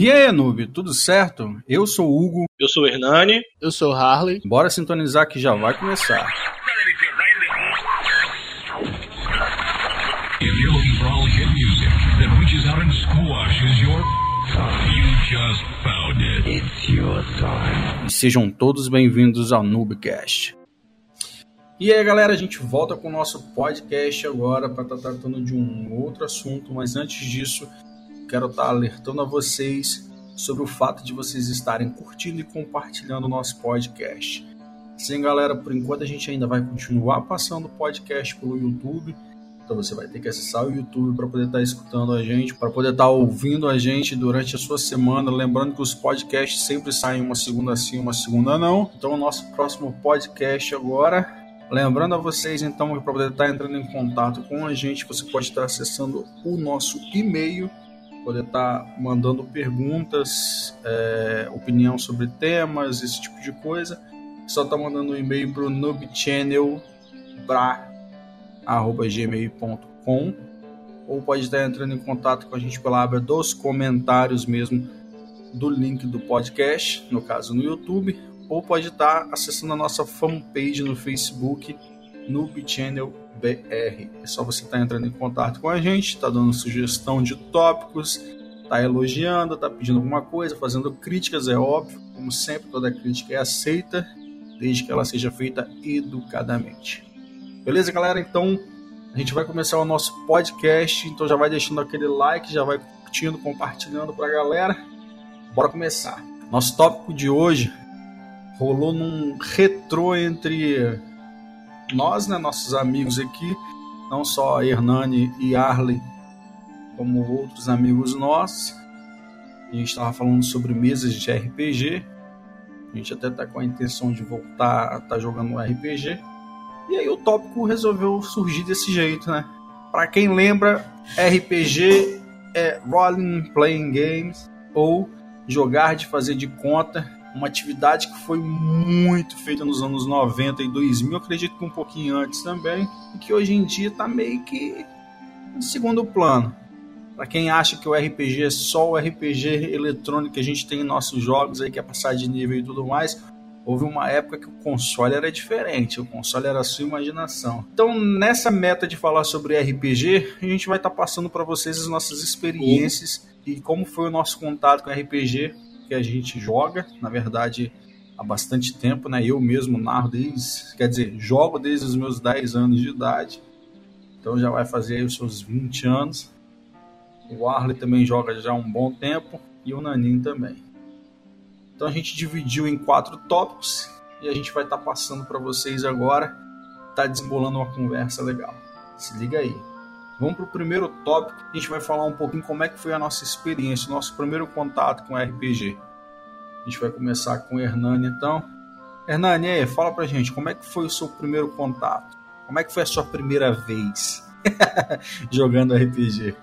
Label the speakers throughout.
Speaker 1: E aí, noob, tudo certo? Eu sou o Hugo.
Speaker 2: Eu sou o Hernani.
Speaker 3: Eu sou o Harley.
Speaker 1: Bora sintonizar que já vai começar. E sejam todos bem-vindos ao Noobcast. E aí, galera, a gente volta com o nosso podcast agora para estar tratando de um outro assunto, mas antes disso, quero estar alertando a vocês sobre o fato de vocês estarem curtindo e compartilhando o nosso podcast. Sim, galera, por enquanto a gente ainda vai continuar passando o podcast pelo YouTube. Então você vai ter que acessar o YouTube para poder estar escutando a gente, para poder estar ouvindo a gente durante a sua semana. Lembrando que os podcasts sempre saem uma segunda sim, uma segunda não. Então o nosso próximo podcast agora Lembrando a vocês, então, que para poder estar entrando em contato com a gente, você pode estar acessando o nosso e-mail, poder estar mandando perguntas, é, opinião sobre temas, esse tipo de coisa. Só está mandando um e-mail para o noobchannelbra.gmail.com ou pode estar entrando em contato com a gente pela aba dos comentários mesmo do link do podcast, no caso no YouTube, ou pode estar acessando a nossa fanpage no Facebook, Noob Channel. É só você estar entrando em contato com a gente, está dando sugestão de tópicos, está elogiando, está pedindo alguma coisa, fazendo críticas, é óbvio. Como sempre, toda crítica é aceita, desde que ela seja feita educadamente. Beleza, galera? Então, a gente vai começar o nosso podcast, então já vai deixando aquele like, já vai curtindo, compartilhando para a galera. Bora começar. Nosso tópico de hoje rolou num retrô entre nós, né, nossos amigos aqui, não só Hernani e Arley, como outros amigos nossos. A gente estava falando sobre mesas de RPG. A gente até tá com a intenção de voltar a estar tá jogando um RPG. E aí o tópico resolveu surgir desse jeito, né? Para quem lembra, RPG é Rolling Playing Games ou jogar de fazer de conta uma atividade que foi muito feita nos anos 90 e 2000, acredito que um pouquinho antes também, e que hoje em dia está meio que em segundo plano. Para quem acha que o RPG é só o RPG eletrônico que a gente tem em nossos jogos aí, que é passar de nível e tudo mais, houve uma época que o console era diferente, o console era a sua imaginação. Então, nessa meta de falar sobre RPG, a gente vai estar tá passando para vocês as nossas experiências e como foi o nosso contato com RPG que a gente joga, na verdade, há bastante tempo, né? Eu mesmo narro desde, quer dizer, jogo desde os meus 10 anos de idade. Então já vai fazer os seus 20 anos. O Arley também joga já há um bom tempo e o Nanin também. Então a gente dividiu em quatro tópicos e a gente vai estar tá passando para vocês agora, tá desembolando uma conversa legal. Se liga aí. Vamos para o primeiro tópico. A gente vai falar um pouquinho como é que foi a nossa experiência, nosso primeiro contato com RPG. A gente vai começar com o Hernani, então. Hernani, fala pra gente, como é que foi o seu primeiro contato? Como é que foi a sua primeira vez jogando RPG?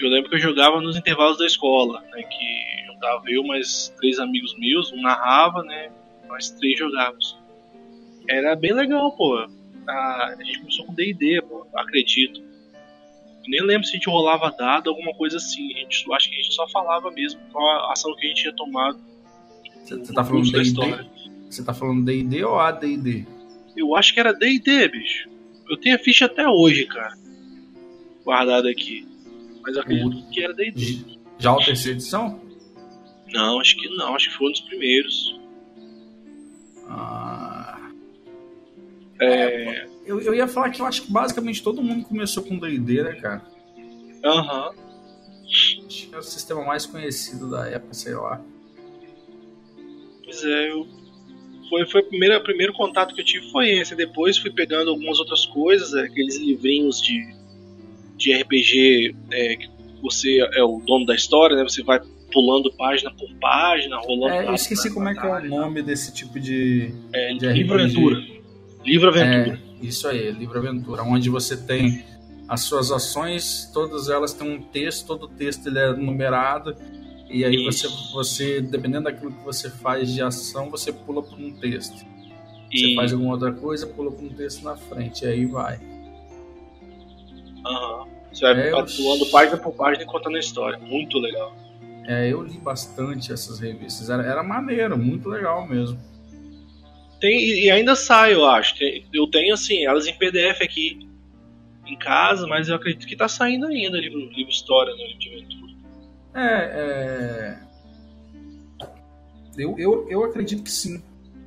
Speaker 2: Eu lembro que eu jogava nos intervalos da escola, né, que juntava eu mais três amigos meus, um narrava, né, nós três jogávamos. Era bem legal, pô. A, gente começou com D&D, acredito nem lembro se a gente rolava dado, alguma coisa assim. A gente, acho que a gente só falava mesmo qual a ação que a gente tinha tomado.
Speaker 1: Você tá falando D&D? Você tá falando D&D ou AD&D?
Speaker 2: Eu acho que era D&D, bicho. Eu tenho a ficha até hoje, cara. Guardada aqui. Mas eu acredito que era D&D.
Speaker 1: Já a terceira edição?
Speaker 2: Não, acho que não. Acho que foi um dos primeiros.
Speaker 1: Ah... É... Eu, eu ia falar que eu acho que basicamente todo mundo começou com D&D, né, cara?
Speaker 2: Aham. Uhum.
Speaker 1: Acho que é o sistema mais conhecido da época, sei lá.
Speaker 2: Pois é, eu... Foi, foi o primeiro, primeiro contato que eu tive foi esse. Depois fui pegando algumas outras coisas, é, aqueles livrinhos de, de RPG é, que você é o dono da história, né? Você vai pulando página por página, rolando.
Speaker 1: É, eu esqueci como é que é o nome desse tipo de,
Speaker 2: é, de livro aventura. Livro aventura.
Speaker 1: É, isso aí, livro aventura, onde você tem as suas ações, todas elas têm um texto, todo o texto ele é numerado e aí você, você, dependendo daquilo que você faz de ação, você pula por um texto. E... Você faz alguma outra coisa, pula por um texto na frente, e aí vai.
Speaker 2: Uhum. Você vai é, pulando página por página e contando a história. Muito legal.
Speaker 1: É, eu li bastante essas revistas. Era, era maneiro, muito legal mesmo.
Speaker 2: Tem, e ainda sai, eu acho. Eu tenho, assim, elas em PDF aqui em casa, mas eu acredito que tá saindo ainda livro, livro história, né? Livro de aventura.
Speaker 1: É, é... Eu, eu, eu acredito que sim.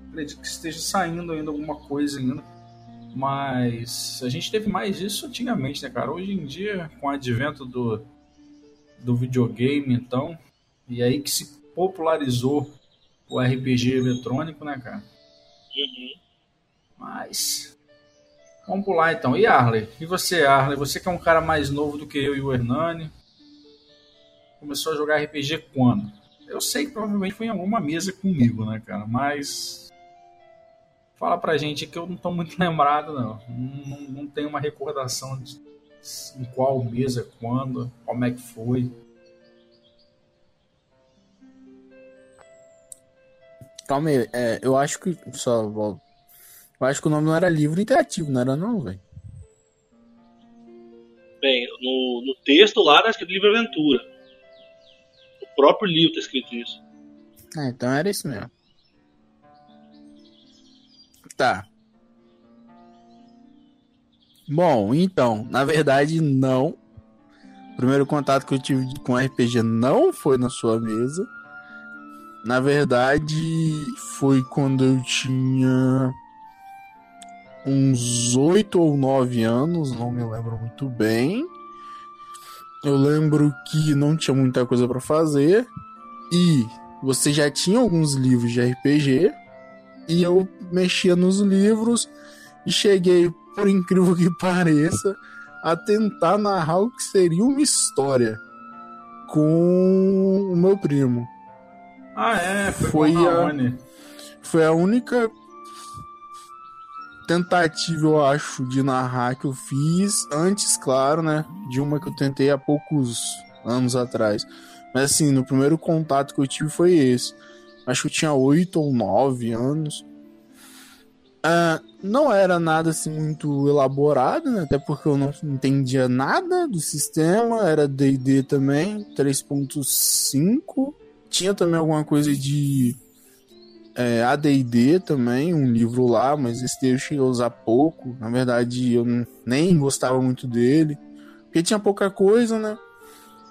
Speaker 1: Acredito que esteja saindo ainda alguma coisa ainda. Mas a gente teve mais disso antigamente, né, cara? Hoje em dia, com o advento do, do videogame, então, e aí que se popularizou o RPG eletrônico, né, cara?
Speaker 2: Uhum.
Speaker 1: Mas. Vamos pular então. E Arley? E você, Arley? Você que é um cara mais novo do que eu e o Hernani. Começou a jogar RPG quando? Eu sei que provavelmente foi em alguma mesa comigo, né, cara? Mas. Fala pra gente que eu não tô muito lembrado, não. Não, não, tenho uma recordação de em qual mesa, quando, como é que foi.
Speaker 3: Calma aí, é, eu acho que. Só Eu acho que o nome não era livro interativo, não era não, velho.
Speaker 2: Bem, no, no texto lá tá escrito livro aventura. O próprio livro tá escrito isso.
Speaker 3: Ah, então era isso mesmo. Tá. Bom, então, na verdade, não. O primeiro contato que eu tive com RPG não foi na sua mesa. Na verdade, foi quando eu tinha uns oito ou nove anos, não me lembro muito bem. Eu lembro que não tinha muita coisa para fazer e você já tinha alguns livros de RPG e eu mexia nos livros e cheguei, por incrível que pareça, a tentar narrar o que seria uma história com o meu primo.
Speaker 1: Ah, é, foi, foi a,
Speaker 3: foi a única tentativa, eu acho, de narrar que eu fiz antes, claro, né, de uma que eu tentei há poucos anos atrás. Mas assim, no primeiro contato que eu tive foi esse. Acho que eu tinha oito ou nove anos. Uh, não era nada assim muito elaborado, né? até porque eu não entendia nada do sistema. Era D&D também, 3.5 tinha também alguma coisa de é, AD&D também, um livro lá, mas esse eu cheguei a usar pouco. Na verdade, eu nem gostava muito dele, porque tinha pouca coisa, né?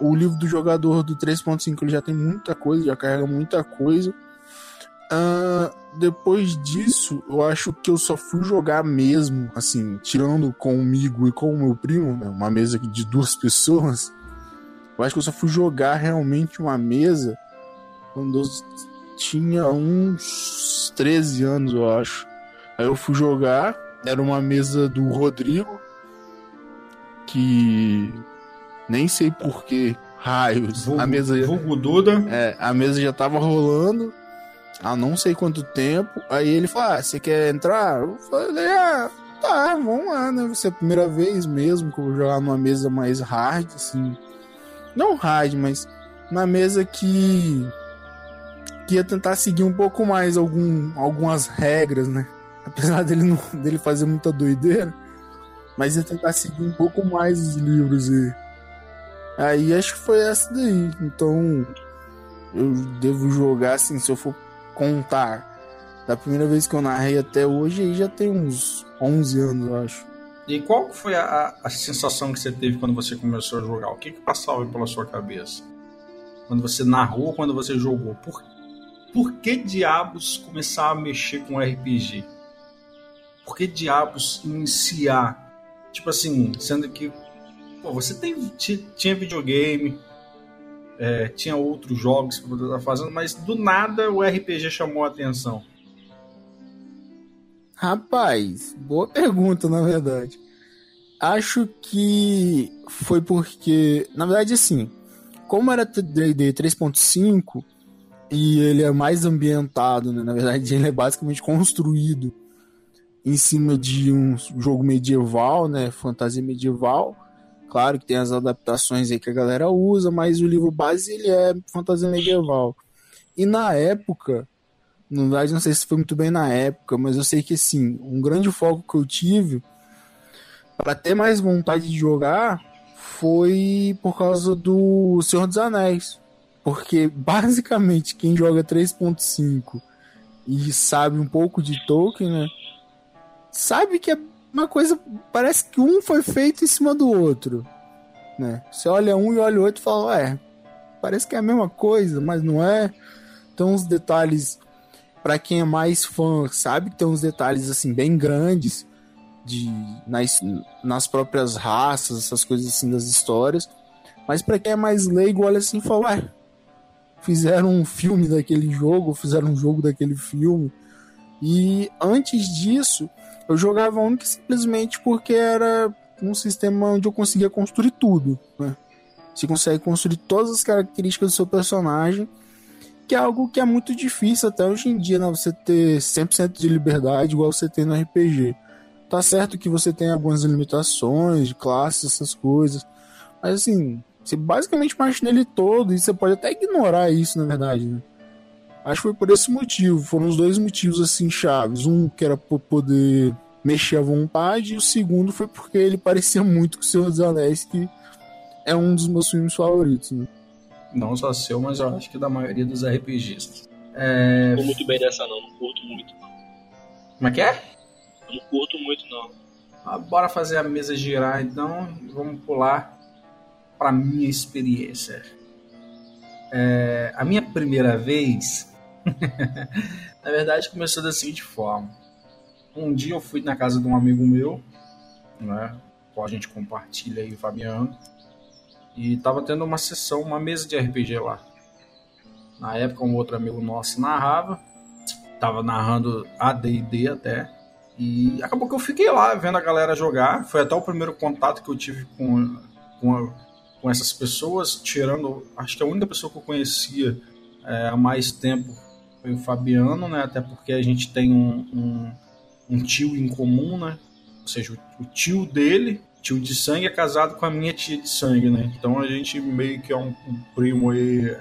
Speaker 3: O livro do jogador do 3.5 ele já tem muita coisa, já carrega muita coisa. Uh, depois disso, eu acho que eu só fui jogar mesmo, assim, tirando comigo e com o meu primo, né, uma mesa de duas pessoas. Eu acho que eu só fui jogar realmente uma mesa quando eu tinha uns 13 anos, eu acho. Aí eu fui jogar, era uma mesa do Rodrigo, que nem sei por que raios.
Speaker 1: Vulgo,
Speaker 3: a mesa
Speaker 1: Vulgo Duda.
Speaker 3: É, a mesa já tava rolando há não sei quanto tempo. Aí ele falou: Ah, você quer entrar? Eu falei: Ah, tá, vamos lá, né? Vai ser a primeira vez mesmo que eu vou jogar numa mesa mais hard, assim. Não hard, mas uma mesa que que ia tentar seguir um pouco mais algum, algumas regras, né? Apesar dele, não, dele fazer muita doideira, mas ia tentar seguir um pouco mais os livros e aí acho que foi essa daí. Então eu devo jogar assim, se eu for contar da primeira vez que eu narrei até hoje, aí já tem uns 11 anos, eu acho.
Speaker 1: E qual foi a, a sensação que você teve quando você começou a jogar? O que, que passava pela sua cabeça? Quando você narrou, quando você jogou? Por por que diabos começar a mexer com RPG? Por que diabos iniciar? Tipo assim, sendo que pô, você tem, tinha videogame, é, tinha outros jogos que você estava fazendo, mas do nada o RPG chamou a atenção.
Speaker 3: Rapaz, boa pergunta, na verdade. Acho que foi porque, na verdade, assim, como era D&D 3.5, e ele é mais ambientado, né? Na verdade, ele é basicamente construído em cima de um jogo medieval, né? Fantasia medieval. Claro que tem as adaptações aí que a galera usa, mas o livro base ele é fantasia medieval. E na época, na verdade não sei se foi muito bem na época, mas eu sei que sim, um grande foco que eu tive para ter mais vontade de jogar foi por causa do Senhor dos Anéis Porque basicamente quem joga 3.5 e sabe um pouco de Tolkien, né? Sabe que é uma coisa. Parece que um foi feito em cima do outro. Né? Você olha um e olha o outro e fala, ué, parece que é a mesma coisa, mas não é. Então os detalhes, para quem é mais fã, sabe que tem uns detalhes assim bem grandes de nas, nas próprias raças, essas coisas assim das histórias. Mas para quem é mais leigo, olha assim e fala, ué, fizeram um filme daquele jogo, fizeram um jogo daquele filme. E antes disso, eu jogava única e simplesmente porque era um sistema onde eu conseguia construir tudo. Né? Você consegue construir todas as características do seu personagem, que é algo que é muito difícil até hoje em dia, né? Você ter 100% de liberdade igual você tem no RPG. Tá certo que você tem algumas limitações classes, essas coisas, mas assim, você basicamente mexe nele todo e você pode até ignorar isso, na verdade, né? Acho que foi por esse motivo. Foram os dois motivos assim chaves. Um que era por poder mexer à vontade, e o segundo foi porque ele parecia muito com o Senhor dos Anéis, que é um dos meus filmes favoritos. Né?
Speaker 1: Não só seu, mas eu acho que da maioria dos RPGs.
Speaker 2: É... Não muito bem dessa não, não curto muito.
Speaker 1: Como é que é?
Speaker 2: Eu não curto muito não.
Speaker 1: Ah, bora fazer a mesa girar então. Vamos pular para minha experiência. É... A minha primeira vez, na verdade, começou da seguinte forma. Um dia eu fui na casa de um amigo meu, né? A gente compartilha aí, Fabiano. E tava tendo uma sessão, uma mesa de RPG lá. Na época, um outro amigo nosso narrava. Tava narrando AD&D até. E acabou que eu fiquei lá vendo a galera jogar. Foi até o primeiro contato que eu tive com, com, com essas pessoas. Tirando, acho que a única pessoa que eu conhecia é, há mais tempo foi o Fabiano, né? Até porque a gente tem um, um um tio em comum, né? Ou seja, o, o tio dele, tio de sangue, é casado com a minha tia de sangue, né? Então a gente meio que é um, um primo aí,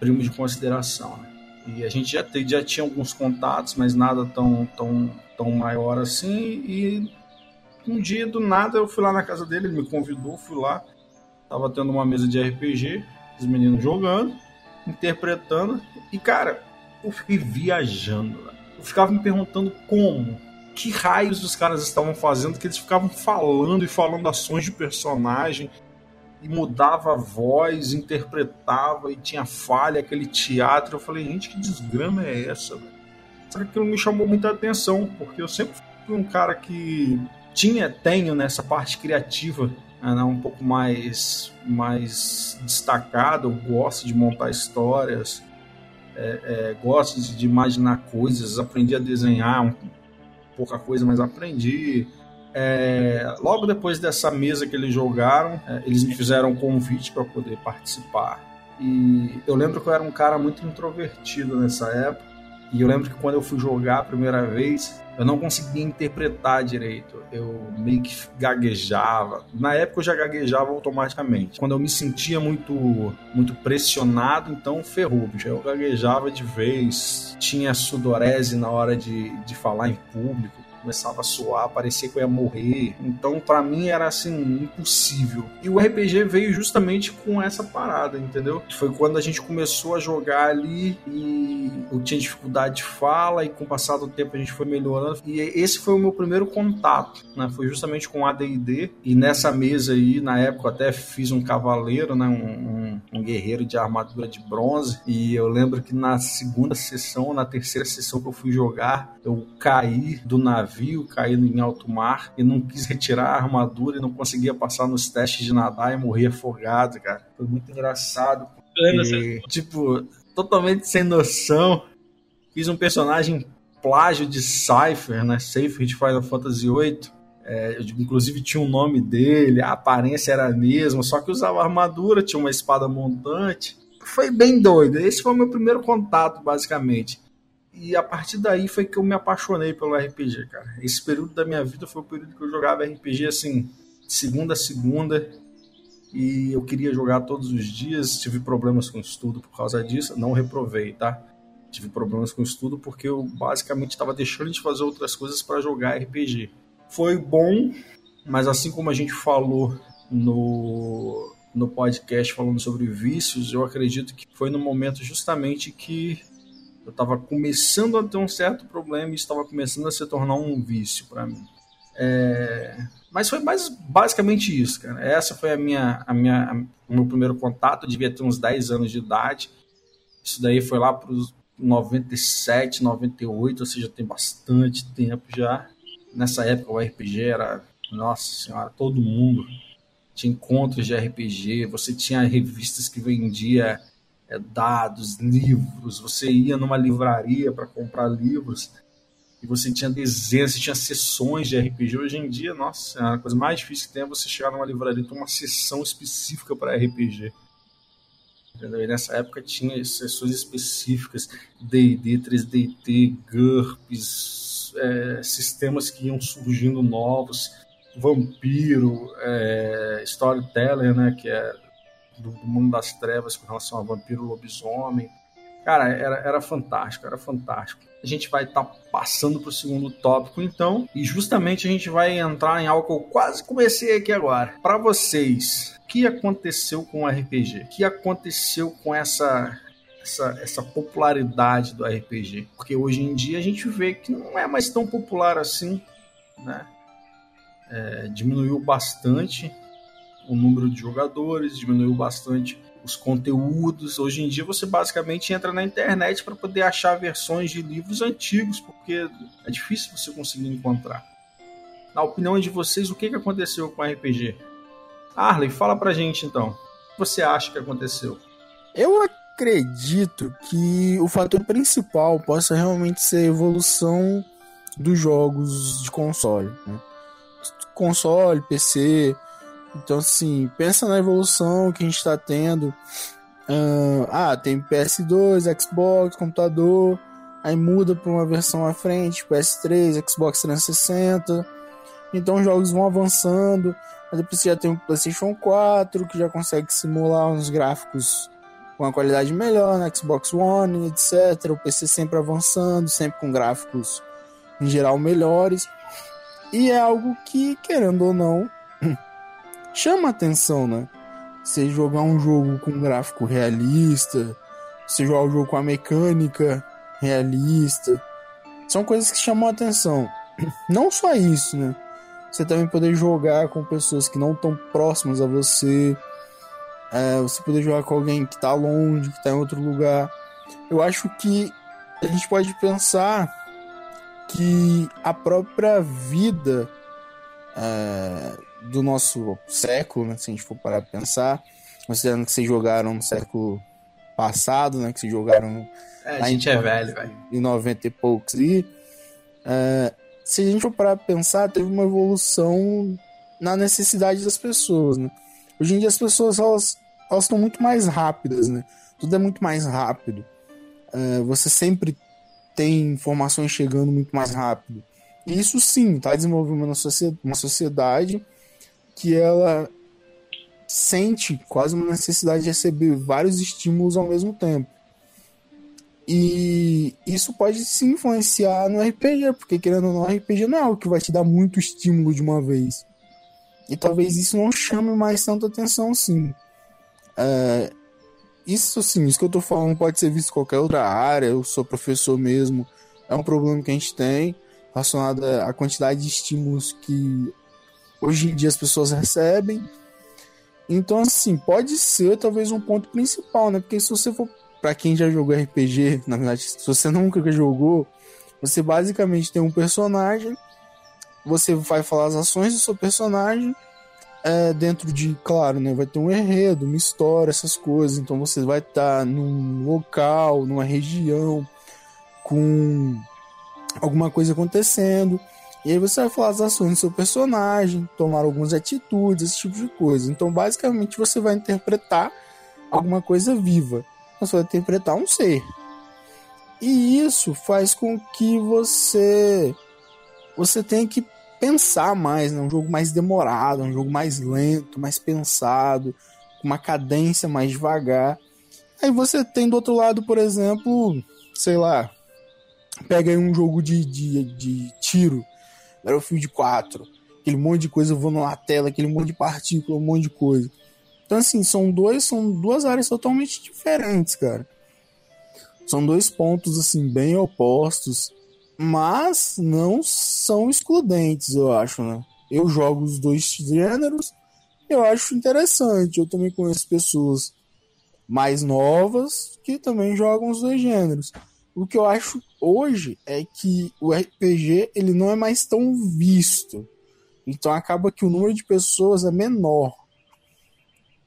Speaker 1: primo de consideração, né? E a gente já, te, já tinha alguns contatos, mas nada tão, tão, tão maior assim. E um dia, do nada, eu fui lá na casa dele, ele me convidou, fui lá. Tava tendo uma mesa de RPG, os meninos jogando, interpretando. E, cara, eu fiquei viajando, eu ficava me perguntando como, que raios os caras estavam fazendo, que eles ficavam falando e falando ações de personagem e mudava a voz, interpretava e tinha falha, aquele teatro. Eu falei, gente, que desgrama é essa? Só que aquilo me chamou muita atenção, porque eu sempre fui um cara que tinha, tenho nessa parte criativa né, um pouco mais, mais destacado, gosto de montar histórias, é, é, gosto de imaginar coisas, aprendi a desenhar um, pouca coisa, mas aprendi. É, logo depois dessa mesa que eles jogaram, é, eles me fizeram um convite para poder participar. E eu lembro que eu era um cara muito introvertido nessa época. E eu lembro que quando eu fui jogar a primeira vez, eu não conseguia interpretar direito. Eu meio que gaguejava. Na época eu já gaguejava automaticamente. Quando eu me sentia muito muito pressionado, então ferrou. Eu gaguejava de vez, tinha sudorese na hora de, de falar em público começava a suar, parecia que eu ia morrer. Então, para mim era assim impossível. E o RPG veio justamente com essa parada, entendeu? Foi quando a gente começou a jogar ali e eu tinha dificuldade de fala e com o passar do tempo a gente foi melhorando. E esse foi o meu primeiro contato, né? Foi justamente com AD&D e nessa mesa aí, na época eu até fiz um cavaleiro, né? Um, um, um guerreiro de armadura de bronze e eu lembro que na segunda sessão, na terceira sessão que eu fui jogar, eu caí do navio caindo em alto mar e não quis retirar a armadura e não conseguia passar nos testes de nadar e morrer afogado, cara. Foi muito engraçado. Porque, tipo, totalmente sem noção. Fiz um personagem plágio de Cypher, né? Cypher de Final Fantasy VIII. É, inclusive tinha o um nome dele, a aparência era a mesma, só que usava armadura, tinha uma espada montante. Foi bem doido. Esse foi o meu primeiro contato, basicamente. E a partir daí foi que eu me apaixonei pelo RPG, cara. Esse período da minha vida foi o período que eu jogava RPG assim, segunda a segunda. E eu queria jogar todos os dias. Tive problemas com estudo por causa disso. Não reprovei, tá? Tive problemas com estudo porque eu basicamente estava deixando de fazer outras coisas para jogar RPG. Foi bom, mas assim como a gente falou no no podcast falando sobre vícios, eu acredito que foi no momento justamente que eu estava começando a ter um certo problema e estava começando a se tornar um vício para mim. É... Mas foi mais basicamente isso, cara. Essa foi a minha, a minha, a, o meu primeiro contato. Eu devia ter uns 10 anos de idade. Isso daí foi lá para os 97, 98, ou seja, tem bastante tempo já. Nessa época o RPG era, nossa senhora, todo mundo tinha encontros de RPG, você tinha revistas que vendia é, dados, livros, você ia numa livraria para comprar livros e você tinha dezenas, você tinha sessões de RPG. Hoje em dia, nossa, a coisa mais difícil que tem é você chegar numa livraria e ter uma sessão específica para RPG. E nessa época tinha sessões específicas, D&D, 3DT, GURPS, é, sistemas que iam surgindo novos, vampiro, é, storytelling, né, que é do, do, mundo das trevas com relação a vampiro, lobisomem. Cara, era, era fantástico, era fantástico. A gente vai estar tá passando para o segundo tópico, então, e justamente a gente vai entrar em algo que eu quase comecei aqui agora. Para vocês, o que aconteceu com o RPG? O que aconteceu com essa essa, essa popularidade do RPG. Porque hoje em dia a gente vê que não é mais tão popular assim, né? É, diminuiu bastante o número de jogadores, diminuiu bastante os conteúdos. Hoje em dia você basicamente entra na internet para poder achar versões de livros antigos, porque é difícil você conseguir encontrar. Na opinião de vocês, o que, aconteceu com o RPG? Arley, fala pra gente então. O que você acha que aconteceu?
Speaker 3: Eu acredito que o fator principal possa realmente ser a evolução dos jogos de console. Né? Console, PC, então, assim, pensa na evolução que a gente está tendo. Uh, ah, tem PS2, Xbox, computador, aí muda para uma versão à frente, PS3, Xbox 360. Então os jogos vão avançando. Mas depois você já tem o PlayStation 4, que já consegue simular uns gráficos com uma qualidade melhor, no Xbox One, etc. O PC sempre avançando, sempre com gráficos em geral melhores. E é algo que, querendo ou não, chama atenção, né? Você jogar um jogo com gráfico realista, você jogar um jogo com a mecânica realista, são coisas que chamam atenção. Não só isso, né? Você também poder jogar com pessoas que não estão próximas a você, é, você poder jogar com alguém que está longe, que está em outro lugar. Eu acho que a gente pode pensar que a própria vida é, do nosso século, né, se a gente for parar para pensar, considerando que vocês jogaram no século passado, né, que vocês jogaram
Speaker 1: é, a gente é velho, velho.
Speaker 3: Em 90 e poucos. E é, se a gente for parar pra pensar, teve uma evolução na necessidade das pessoas, né? Hoje em dia as pessoas, elas estão muito mais rápidas, né? Tudo é muito mais rápido. É, você sempre tem informações chegando muito mais rápido. E isso sim, está desenvolvendo uma sociedade que ela sente quase uma necessidade de receber vários estímulos ao mesmo tempo. E isso pode se influenciar no RPG, porque querendo ou não, RPG não é algo que vai te dar muito estímulo de uma vez. E talvez isso não chame mais tanta atenção assim. É, isso sim, isso que eu tô falando pode ser visto em qualquer outra área, eu sou professor mesmo, é um problema que a gente tem relacionado à quantidade de estímulos que hoje em dia as pessoas recebem. Então, assim, pode ser talvez um ponto principal, né? Porque se você for para quem já jogou RPG, na verdade, se você nunca jogou, você basicamente tem um personagem, você vai falar as ações do seu personagem, é, dentro de, claro, né, vai ter um enredo, uma história, essas coisas. Então você vai estar tá num local, numa região, com alguma coisa acontecendo. E aí você vai falar as ações do seu personagem, tomar algumas atitudes, esse tipo de coisa. Então, basicamente, você vai interpretar alguma coisa viva. Você vai interpretar um ser. E isso faz com que você você tenha que pensar mais, né? um jogo mais demorado, um jogo mais lento, mais pensado, com uma cadência mais devagar. Aí você tem do outro lado, por exemplo, sei lá, pega aí um jogo de, de, de tiro Battlefield 4, aquele monte de coisa voando na tela, aquele monte de partícula, um monte de coisa. Então, assim, são, dois, são duas áreas totalmente diferentes, cara. São dois pontos, assim, bem opostos, mas não são excludentes, eu acho, né? Eu jogo os dois gêneros, eu acho interessante. Eu também conheço pessoas mais novas que também jogam os dois gêneros. O que eu acho hoje é que o RPG ele não é mais tão visto. Então acaba que o número de pessoas é menor.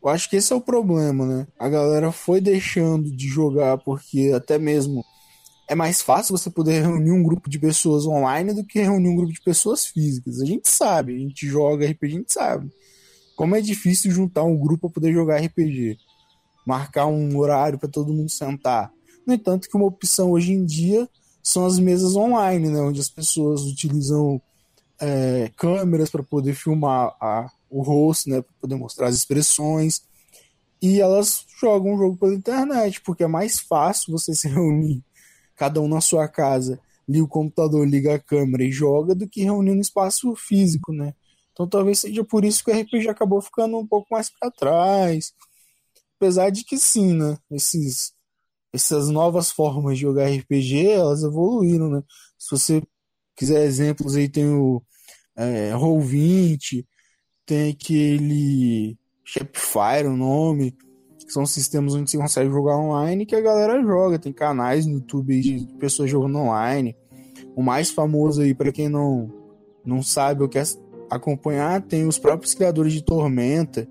Speaker 3: Eu acho que esse é o problema, né? A galera foi deixando de jogar porque até mesmo é mais fácil você poder reunir um grupo de pessoas online do que reunir um grupo de pessoas físicas. A gente sabe, a gente joga RPG, a gente sabe. Como é difícil juntar um grupo para poder jogar RPG. Marcar um horário para todo mundo sentar. No entanto, que uma opção hoje em dia são as mesas online, né? Onde as pessoas utilizam é, câmeras para poder filmar a, o rosto, né? Para poder mostrar as expressões. E elas jogam o jogo pela internet, porque é mais fácil você se reunir, cada um na sua casa, liga o computador, liga a câmera e joga, do que reunir no espaço físico, né? Então talvez seja por isso que o RPG acabou ficando um pouco mais para trás. Apesar de que sim, né? Esses, essas novas formas de jogar RPG, elas evoluíram, né? Se você quiser exemplos aí, tem o é, Roll20, tem aquele Shopify, o nome, que são sistemas onde você consegue jogar online que a galera joga. Tem canais no YouTube de pessoas jogando online. O mais famoso aí, para quem não, não sabe ou quer acompanhar, tem os próprios criadores de Tormenta.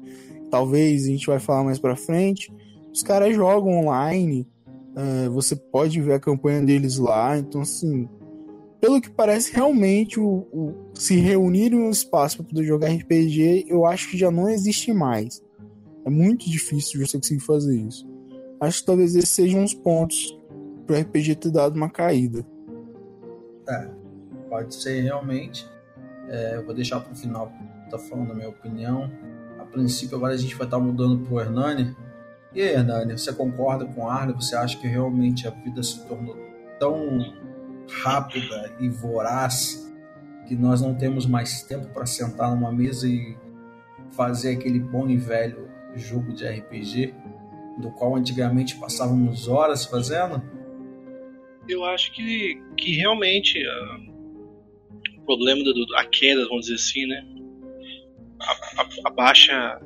Speaker 3: Talvez a gente vai falar mais pra frente. Os caras jogam online. Uh, você pode ver a campanha deles lá. Então, assim, pelo que parece, realmente o, o se reunir em um espaço para poder jogar RPG, eu acho que já não existe mais. É muito difícil você conseguir fazer isso. Acho que talvez esses sejam uns pontos para o RPG ter dado uma caída.
Speaker 1: É, pode ser realmente. É, eu vou deixar para o final, tá falando a minha opinião. A princípio, agora a gente vai estar tá mudando para o Hernani. E aí, Hernani, você concorda com a Arne? Você acha que realmente a vida se tornou tão rápida e voraz que nós não temos mais tempo para sentar numa mesa e fazer aquele bom e velho jogo de RPG, do qual antigamente passávamos horas fazendo?
Speaker 2: Eu acho que, que realmente uh, o problema da queda, vamos dizer assim, né? A, a, a, baixa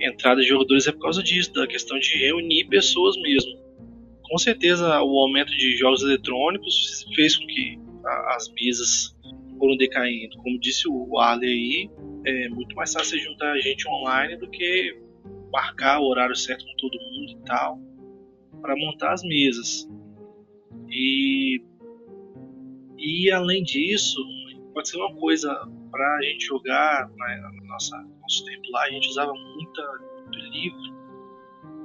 Speaker 2: entrada de jogadores é por causa disso, da questão de reunir pessoas mesmo com certeza o aumento de jogos eletrônicos fez com que as mesas foram decaindo. Como disse o Arley aí, é muito mais fácil você juntar gente online do que marcar o horário certo com todo mundo e tal para montar as mesas. E e além disso, pode ser uma coisa para a gente jogar na, na nossa nosso tempo lá, a gente usava muita, muito livro,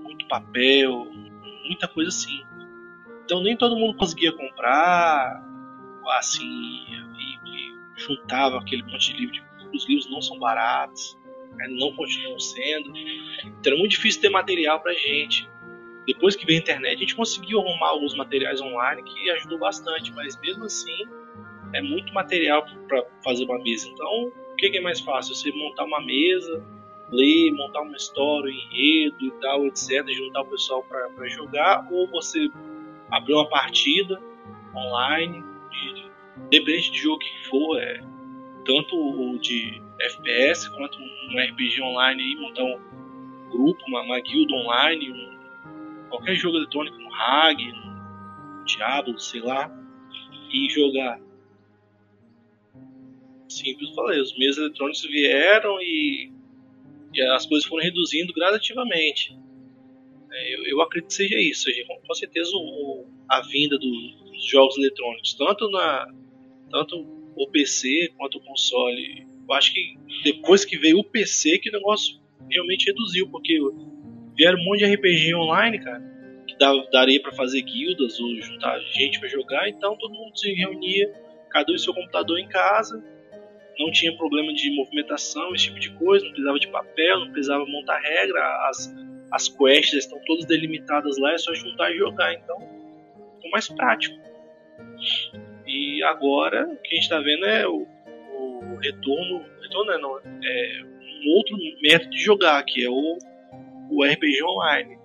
Speaker 2: muito papel, muita coisa assim. Então nem todo mundo conseguia comprar assim e, juntava aquele monte de livro. Os livros não são baratos, né, não continuam sendo. Então era muito difícil ter material pra gente. Depois que veio a internet, a gente conseguiu arrumar alguns materiais online que ajudou bastante, mas mesmo assim é muito material para fazer uma mesa. Então, o que é mais fácil? Você montar uma mesa, ler, montar uma história, um enredo e tal, etc., juntar o pessoal para jogar, ou você abrir uma partida online, de, depende de jogo que for, é, tanto o de FPS quanto um RPG online, aí, montar um grupo, uma, uma guild online, um, qualquer jogo eletrônico, um RAG, um Diablo, sei lá, e jogar. Simples falei, os meios eletrônicos vieram e e as coisas foram reduzindo gradativamente. É, eu, eu acredito que seja isso, com certeza o, a vinda do, jogos eletrônicos, tanto na tanto o PC quanto o console. Eu acho que depois que veio o PC que o negócio realmente reduziu, porque vieram um monte de RPG online, cara, que daria para fazer guildas ou juntar gente para jogar, então todo mundo se reunia, cada um em seu computador em casa, não tinha problema de movimentação, esse tipo de coisa, não precisava de papel, não precisava montar regra, as, as quests estão todas delimitadas lá, é só juntar e jogar, então ficou mais prático. E agora o que a gente está vendo é o, o retorno, retorno é, não, é um outro método de jogar, que é o, o RPG online,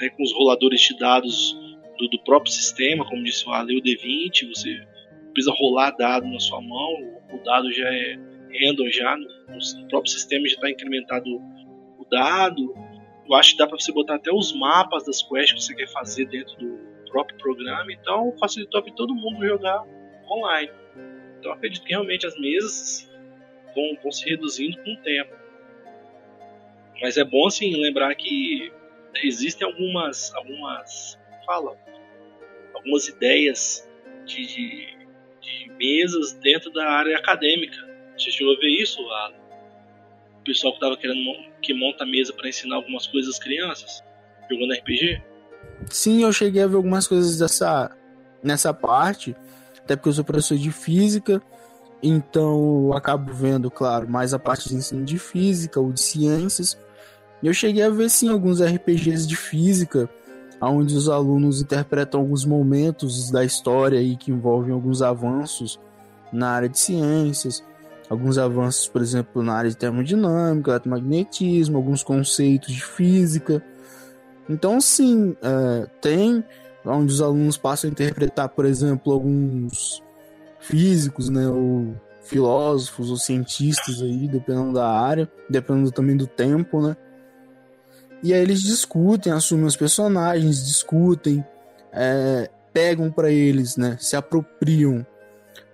Speaker 2: né, com os roladores de dados do, do, próprio sistema, como disse o Ale, o D20, você precisa rolar dado na sua mão, o, dado já é random já, no, no próprio sistema já está incrementado o dado. Eu acho que dá para você botar até os mapas das quests que você quer fazer dentro do próprio programa, então facilitou para todo mundo jogar online. Então acredito que realmente as mesas vão, vão se reduzindo com o tempo. Mas é bom assim lembrar que existem algumas algumas fala algumas ideias de, de, de mesas dentro da área acadêmica. Você chegou a ver isso, Alan? O pessoal que estava querendo que monta mesa para ensinar algumas coisas às crianças jogando RPG?
Speaker 3: Sim, eu cheguei a ver algumas coisas dessa nessa parte, até porque eu sou professor de física então eu acabo vendo, claro, mais a parte de ensino de física ou de ciências. Eu cheguei a ver sim alguns RPGs de física, onde os alunos interpretam alguns momentos da história aí que envolvem alguns avanços na área de ciências, alguns avanços, por exemplo, na área de termodinâmica, eletromagnetismo, alguns conceitos de física. Então, sim, é, tem onde os alunos passam a interpretar, por exemplo, alguns físicos, né, ou filósofos ou cientistas aí, dependendo da área, dependendo também do tempo, né? E aí eles discutem, assumem os personagens, discutem, é, pegam para eles, né, se apropriam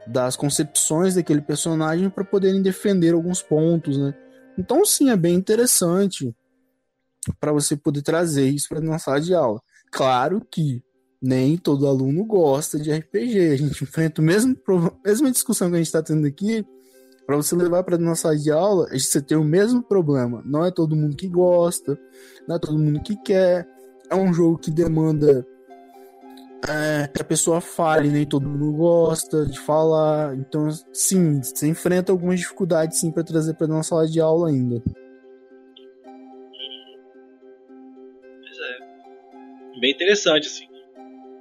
Speaker 3: das concepções daquele personagem para poderem defender alguns pontos, né? Então sim, é bem interessante para você poder trazer isso para uma sala de aula. Claro que nem todo aluno gosta de RPG. A gente enfrenta o mesmo mesma discussão que a gente está tendo aqui. Para você levar para nossa sala de aula, você tem o mesmo problema. Não é todo mundo que gosta, não é todo mundo que quer. É um jogo que demanda é, que a pessoa fale, nem todo mundo gosta de falar. Então, sim, você enfrenta algumas dificuldades sim para trazer para nossa sala de aula ainda.
Speaker 2: Bem interessante, assim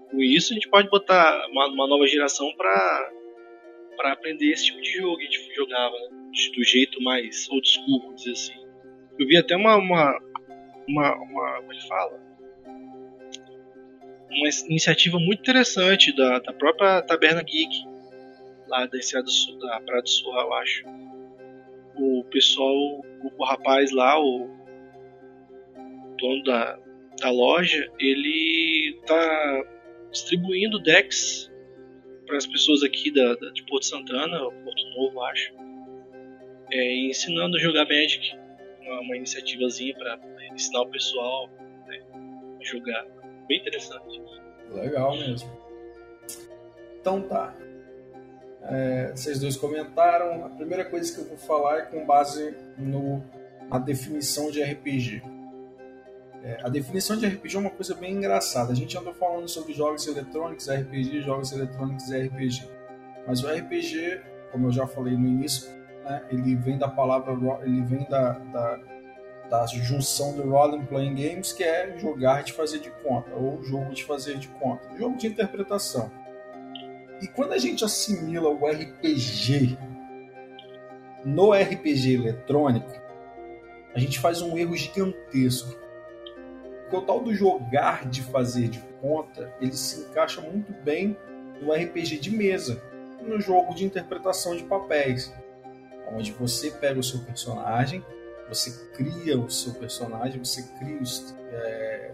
Speaker 2: com isso a gente pode botar uma, uma nova geração para para aprender esse tipo de jogo que a gente jogava né? do jeito mais old school, assim. Eu vi até uma uma uma, uma como ele fala uma iniciativa muito interessante da, da própria Taberna Geek lá da Enseada do Sul, da Praia do Sul, eu acho. O pessoal, o, o rapaz lá, o dono da, da loja, ele tá distribuindo decks para as pessoas aqui da, da, de Porto Santana, Porto Novo, acho, é, ensinando a jogar Magic, uma, uma iniciativazinha para ensinar o pessoal né, a jogar. Bem interessante.
Speaker 1: Legal mesmo. Então tá. É, vocês dois comentaram. A primeira coisa que eu vou falar é com base no, na definição de RPG. É, a definição de RPG é uma coisa bem engraçada. A gente andou falando sobre jogos eletrônicos, RPG, jogos eletrônicos e RPG. Mas o RPG, como eu já falei no início, né, ele vem da palavra, ele vem da, da, da junção do Role Playing Games, que é jogar de fazer de conta, ou jogo de fazer de conta, jogo de interpretação. E quando a gente assimila o RPG no RPG eletrônico, a gente faz um erro gigantesco porque o tal do jogar de fazer de conta, ele se encaixa muito bem no RPG de mesa, no jogo de interpretação de papéis, onde você pega o seu personagem, você cria o seu personagem, você cria os é,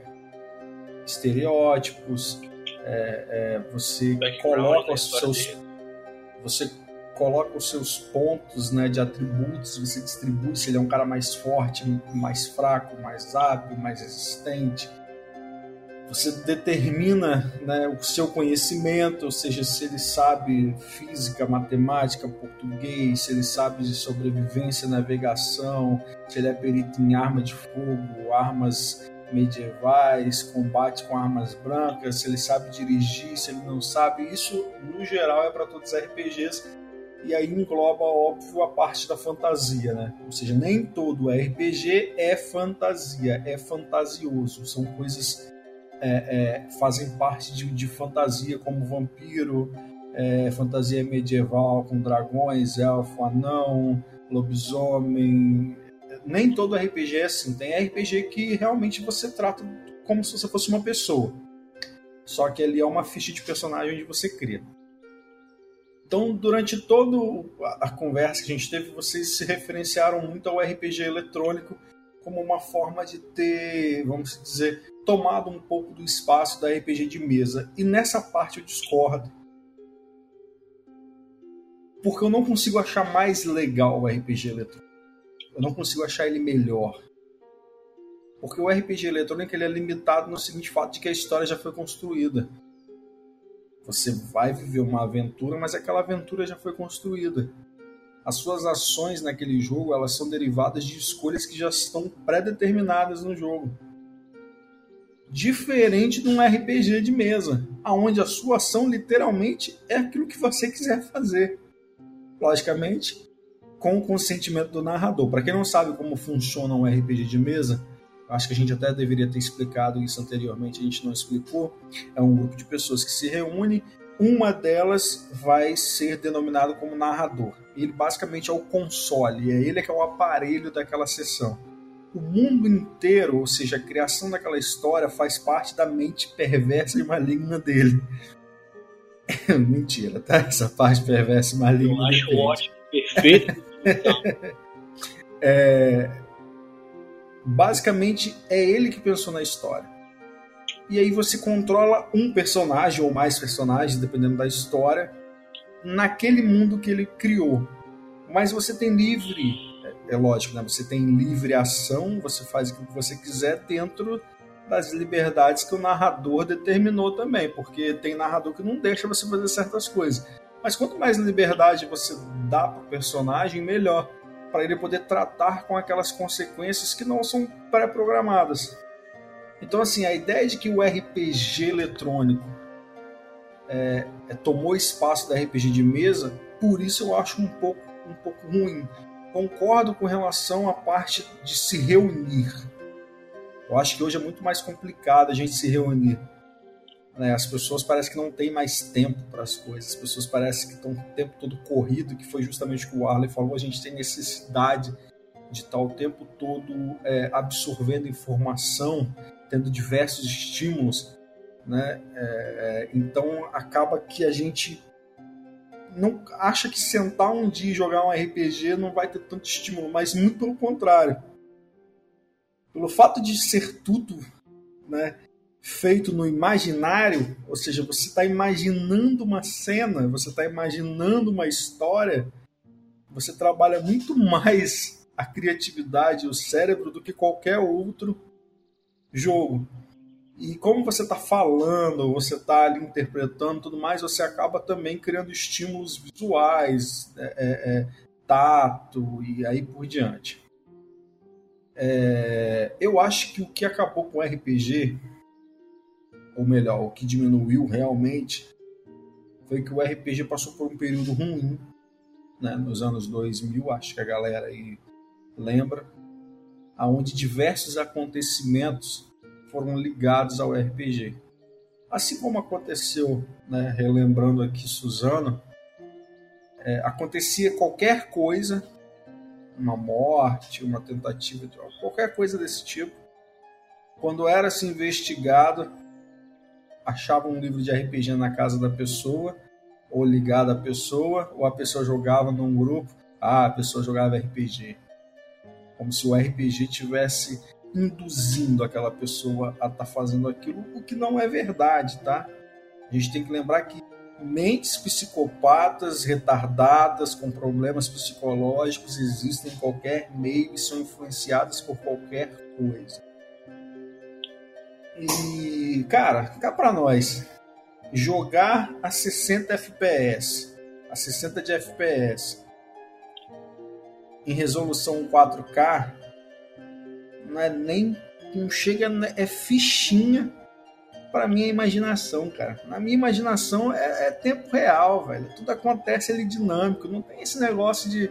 Speaker 1: estereótipos, é, é, você coloca os seus, você coloca os seus pontos né, de atributos, você distribui se ele é um cara mais forte, mais fraco, mais hábil, mais resistente. Você determina né, o seu conhecimento, ou seja, se ele sabe física, matemática, português, se ele sabe de sobrevivência, navegação, se ele é perito em arma de fogo, armas medievais, combate com armas brancas, se ele sabe dirigir, se ele não sabe. Isso, no geral, é para todos os RPGs e aí engloba, óbvio, a parte da fantasia, né? Ou seja, nem todo RPG é fantasia, é fantasioso. São coisas é, é, fazem parte de, de, fantasia, como vampiro, é, fantasia medieval com dragões, elfo, anão, lobisomem, nem todo RPG é assim. Tem RPG que realmente você trata como se você fosse uma pessoa. Só que ali é uma ficha de personagem onde você cria. Então, durante toda a conversa que a gente teve, vocês se referenciaram muito ao RPG eletrônico como uma forma de ter, vamos dizer, tomado um pouco do espaço da RPG de mesa. E nessa parte eu discordo. Porque eu não consigo achar mais legal o RPG eletrônico. Eu não consigo achar ele melhor. Porque o RPG eletrônico ele é limitado no seguinte fato de que a história já foi construída. Você vai viver uma aventura, mas aquela aventura já foi construída. As suas ações naquele jogo, elas são derivadas de escolhas que já estão pré-determinadas no jogo. Diferente de um RPG de mesa, aonde a sua ação literalmente é aquilo que você quiser fazer. Logicamente, com o consentimento do narrador. Para quem não sabe como funciona um RPG de mesa, acho que a gente até deveria ter explicado isso anteriormente, a gente não explicou. É um grupo de pessoas que se reúne, uma delas vai ser denominado como narrador. Ele basicamente é o console, é ele que é o aparelho daquela sessão. O mundo inteiro, ou seja, a criação daquela história, faz parte da mente perversa e maligna dele. Mentira, tá? Essa parte perversa e maligna.
Speaker 2: Eu acho depende. ótimo, perfeito.
Speaker 1: é, basicamente é ele que pensou na história. E aí você controla um personagem ou mais personagens, dependendo da história, naquele mundo que ele criou. Mas você tem livre, é, é lógico, né? Você tem livre ação, você faz o que você quiser dentro das liberdades que o narrador determinou também, porque tem narrador que não deixa você fazer certas coisas. Mas quanto mais liberdade você dá para o personagem, melhor para ele poder tratar com aquelas consequências que não são pré-programadas. Então, assim, a ideia de que o RPG eletrônico é, é, tomou espaço da RPG de mesa, por isso eu acho um pouco, um pouco ruim. Concordo com relação à parte de se reunir. Eu acho que hoje é muito mais complicado a gente se reunir. Né? As pessoas parecem que não têm mais tempo para as coisas. As pessoas parecem que estão o tempo todo corrido, que foi justamente o que o Arley falou. A gente tem necessidade de estar o tempo todo é, absorvendo informação, tendo diversos estímulos. Né? É, é, então acaba que a gente não acha que sentar um dia e jogar um RPG não vai ter tanto estímulo, mas muito pelo contrário. Pelo fato de ser tudo, né? Feito no imaginário, ou seja, você está imaginando uma cena, você está imaginando uma história, você trabalha muito mais a criatividade, o cérebro do que qualquer outro jogo. E como você está falando, você está ali interpretando tudo mais, você acaba também criando estímulos visuais, é, é, é tato e aí por diante. É, eu acho que o que acabou com o RPG ou melhor, o que diminuiu realmente, foi que o RPG passou por um período ruim, né, nos anos 2000, acho que a galera aí lembra, aonde diversos acontecimentos foram ligados ao RPG. Assim como aconteceu, né, relembrando aqui Suzano, é, acontecia qualquer coisa, uma morte, uma tentativa de qualquer coisa desse tipo, quando era se investigado, achava um livro de RPG na casa da pessoa, ou ligado à pessoa, ou a pessoa jogava num grupo, ah, a pessoa jogava RPG. Como se o RPG tivesse induzindo aquela pessoa a estar tá fazendo aquilo, o que não é verdade, tá? A gente tem que lembrar que mentes psicopatas, retardadas, com problemas psicológicos existem em qualquer meio e são influenciadas por qualquer coisa. E, cara, cá pra nós. Jogar a 60 FPS, a 60 de FPS, em resolução 4K, não é nem. Não chega. É fichinha para minha imaginação, cara. Na minha imaginação é, é, tempo real, velho. Tudo acontece ali dinâmico. Não tem esse negócio de,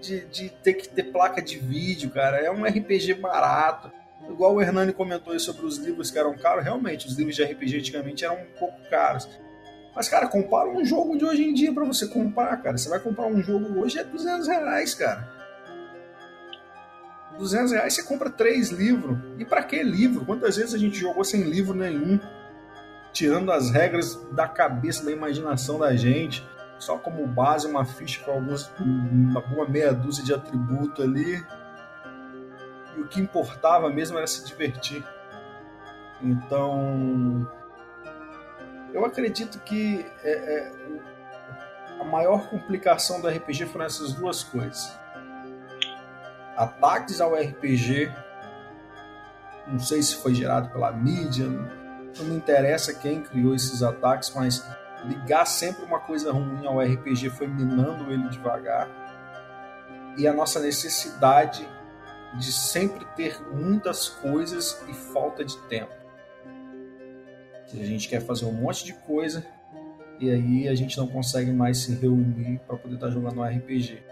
Speaker 1: de, de ter que ter placa de vídeo, cara. É um RPG barato igual o Hernani comentou aí sobre os livros que eram caros, realmente, os livros de RPG antigamente eram um pouco caros. Mas, cara, compara um jogo de hoje em dia para você comprar, cara. Você vai comprar um jogo hoje é 200 reais, cara. 200 reais você compra três livros. E para que livro? Quantas vezes a gente jogou sem livro nenhum? Tirando as regras da cabeça, da imaginação da gente. Só como base uma ficha com alguns, uma meia dúzia de atributo ali. O que importava mesmo era se divertir. Então, eu acredito que é, é, a maior complicação do RPG foram essas duas coisas. Ataques ao RPG, não sei se foi gerado pela mídia, não me interessa quem criou esses ataques, mas ligar sempre uma coisa ruim ao RPG foi minando ele devagar. E a nossa necessidade de sempre ter muitas coisas e falta de tempo. A gente quer fazer um monte de coisa e aí a gente não consegue mais se reunir para poder estar tá jogando um RPG.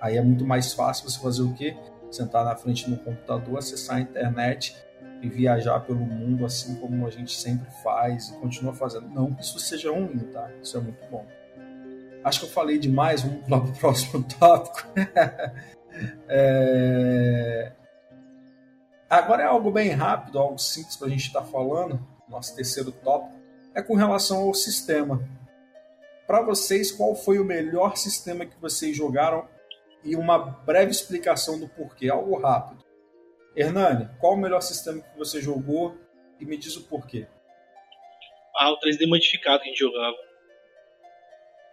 Speaker 1: Aí é muito mais fácil você fazer o quê? Sentar na frente do computador, acessar a internet e viajar pelo mundo assim como a gente sempre faz e continua fazendo. Não que isso seja ruim, tá? Isso é muito bom. Acho que eu falei demais, vamos para o próximo tópico. É... Agora é algo bem rápido, algo simples para a gente estar tá falando nosso terceiro tópico, é com relação ao sistema. Para vocês, qual foi o melhor sistema que vocês jogaram e uma breve explicação do porquê, algo rápido. Hernani, qual o melhor sistema que você jogou e me diz o porquê?
Speaker 2: Ah, o 3D modificado que a gente jogava.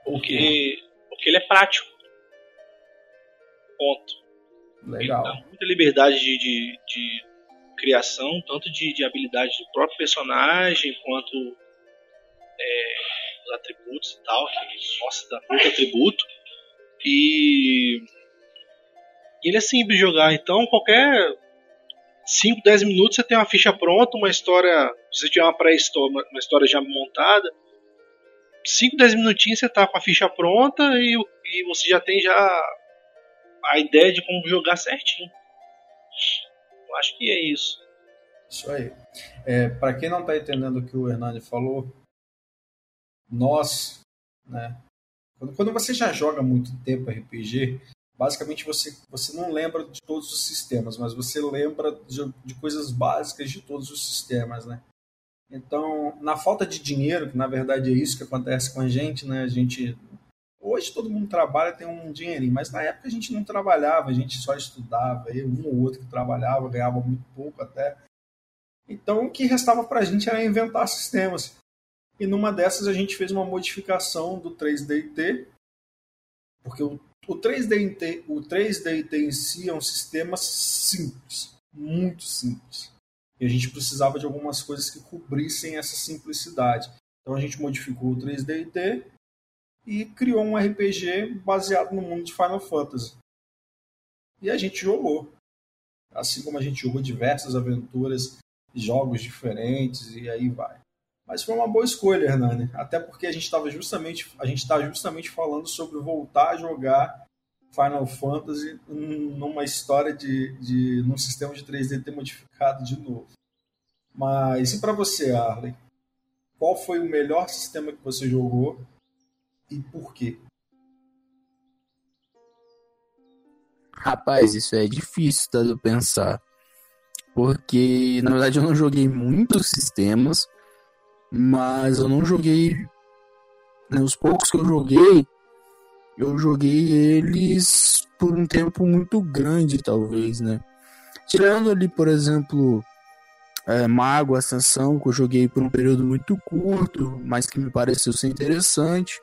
Speaker 2: Porque, porque ele é prático.
Speaker 1: Legal.
Speaker 2: Ele dá muita liberdade de, de, de criação, tanto de, de habilidade do próprio personagem, quanto é, os atributos e tal, que, nossa, dá muito atributo. E, e ele é simples de jogar, então qualquer 5, 10 minutos você tem uma ficha pronta, uma história, se você tiver uma pré-história, uma história já montada, 5, 10 minutinhos você tá com a ficha pronta e, e você já tem já a ideia de como jogar certinho. Eu acho que é isso.
Speaker 1: Isso aí. É, Para quem não está entendendo o que o Hernani falou, nós, né, quando, quando você já joga muito tempo RPG, basicamente você, você não lembra de todos os sistemas, mas você lembra de, de coisas básicas de todos os sistemas, né? Então, na falta de dinheiro, que na verdade é isso que acontece com a gente, né? A gente Hoje todo mundo trabalha, tem um dinheirinho, mas na época a gente não trabalhava, a gente só estudava, eu, um ou outro que trabalhava, ganhava muito pouco até. Então o que restava para a gente era inventar sistemas. E numa dessas a gente fez uma modificação do 3DT, porque o, o 3DT, o 3DT em si é um sistema simples, muito simples. E a gente precisava de algumas coisas que cobrissem essa simplicidade. Então a gente modificou o 3DT e criou um RPG baseado no mundo de Final Fantasy. E a gente jogou. Assim como a gente jogou diversas aventuras, jogos diferentes e aí vai. Mas foi uma boa escolha, Hernani. Até porque a gente estava justamente, a gente está justamente falando sobre voltar a jogar Final Fantasy numa história de, de num sistema de 3D ter modificado de novo. Mas e para você, Arley? Qual foi o melhor sistema que você jogou e por quê?
Speaker 3: Rapaz, isso é difícil tá, de pensar. Porque, na verdade, eu não joguei muitos sistemas, mas eu não joguei. Né, os poucos que eu joguei, eu joguei eles por um tempo muito grande, talvez, né? Tirando ali, por exemplo, é, Mago Ascensão, que eu joguei por um período muito curto, mas que me pareceu ser interessante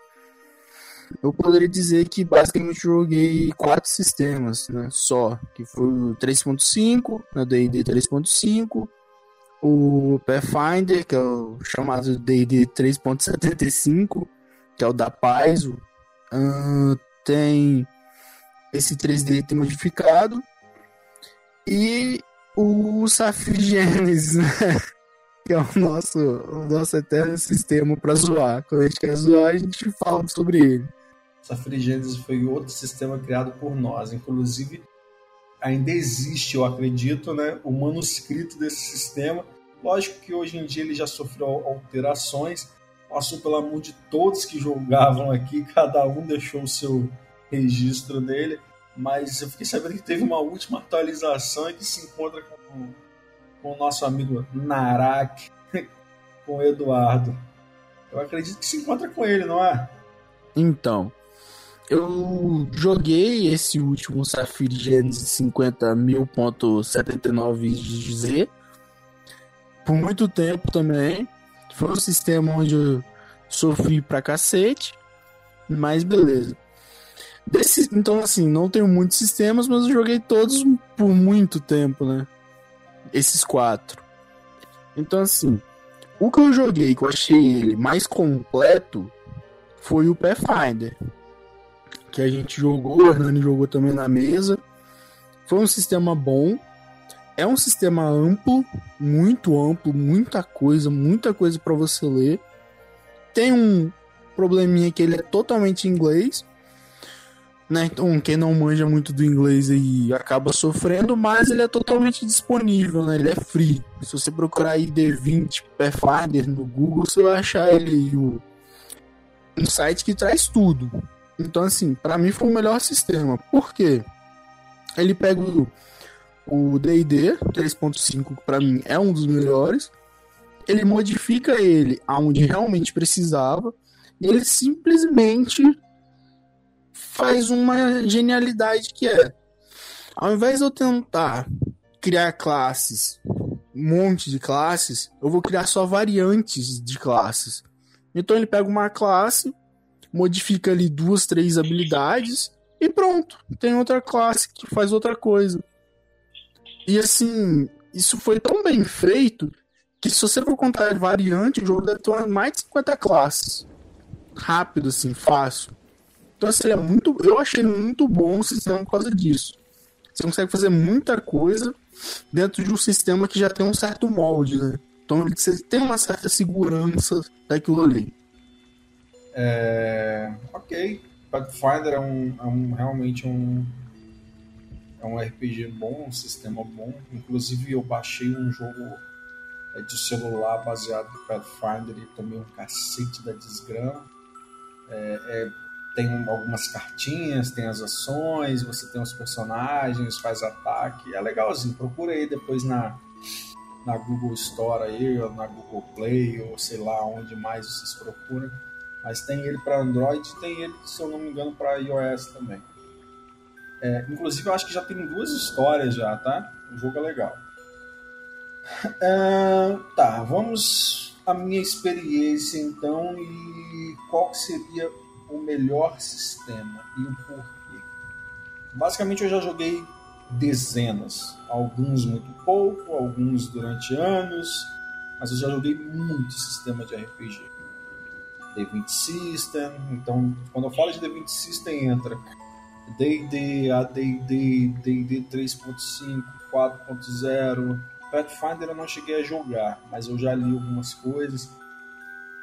Speaker 3: eu poderia dizer que basicamente joguei quatro sistemas, né, só, que foi o 3.5, na D&D 3.5, o Pathfinder, que é o chamado D&D 3.75, que é o da Paz, uh, tem esse 3D modificado, e o Safir Genesis, né? que é o nosso, o nosso eterno sistema para zoar. Quando a gente quer zoar, a gente fala sobre ele.
Speaker 1: Essa Frigênesis foi outro sistema criado por nós. Inclusive, ainda existe, eu acredito, né, o manuscrito desse sistema. Lógico que hoje em dia ele já sofreu alterações, passou pela mão de todos que jogavam aqui, cada um deixou o seu registro dele, mas eu fiquei sabendo que teve uma última atualização e que se encontra com, com o nosso amigo Narak, com o Eduardo. Eu acredito que se encontra com ele, não é?
Speaker 3: Então, eu joguei esse último Safiri Genesis 50.000.79Z por muito tempo também. Foi um sistema onde eu sofri pra cacete, mas beleza. Desse, então, assim, não tenho muitos sistemas, mas eu joguei todos por muito tempo, né? Esses quatro. Então, assim, o que eu joguei, que eu achei ele mais completo, foi o Pathfinder. Que a gente jogou, o Hernani jogou também na mesa. Foi um sistema bom. É um sistema amplo, muito amplo, muita coisa, muita coisa para você ler. Tem um probleminha que ele é totalmente inglês, né? Então, quem não manja muito do inglês aí acaba sofrendo, mas ele é totalmente disponível, né? Ele é free. Se você procurar aí D20 Pathfinder no Google, você vai achar ele o um site que traz tudo. Então, assim, para mim foi o melhor sistema. Por quê? Ele pega o, D&D 3.5, que para mim é um dos melhores. Ele modifica ele aonde realmente precisava. E ele simplesmente faz uma genialidade que é, ao invés de eu tentar criar classes, um monte de classes, eu vou criar só variantes de classes. Então ele pega uma classe, modifica ali duas, três habilidades e pronto, tem outra classe que faz outra coisa. E assim, isso foi tão bem feito que se você for contar variante, o jogo deve ter mais de 50 classes. Rápido, assim, fácil. Então, assim, é muito, eu achei muito bom o sistema por causa disso. Você consegue fazer muita coisa dentro de um sistema que já tem um certo molde, né? Então você tem uma certa segurança daquilo ali.
Speaker 1: É... Ok. Pathfinder é, um, é um, realmente um, é um RPG bom, um sistema bom. Inclusive eu baixei um jogo é, de celular baseado no Pathfinder e tomei um cacete da desgrama. É, é tem algumas cartinhas, tem as ações, você tem os personagens, faz ataque. É legalzinho. Procura aí depois na, na Google Store aí, ou na Google Play, ou sei lá onde mais vocês procuram. Mas tem ele para Android e tem ele, se eu não me engano, para iOS também. É, inclusive, eu acho que já tem duas histórias já, tá? O jogo é legal. É, tá, vamos à minha experiência então e qual seria o melhor sistema e o porquê. Basicamente, eu já joguei dezenas, alguns muito pouco, alguns durante anos, mas eu já joguei muito sistema de RPG. D20 System, então quando eu falo de D20 System entra D&D, AD&D, D&D 3.5, 4.0, Pathfinder eu não cheguei a jogar, mas eu já li algumas coisas.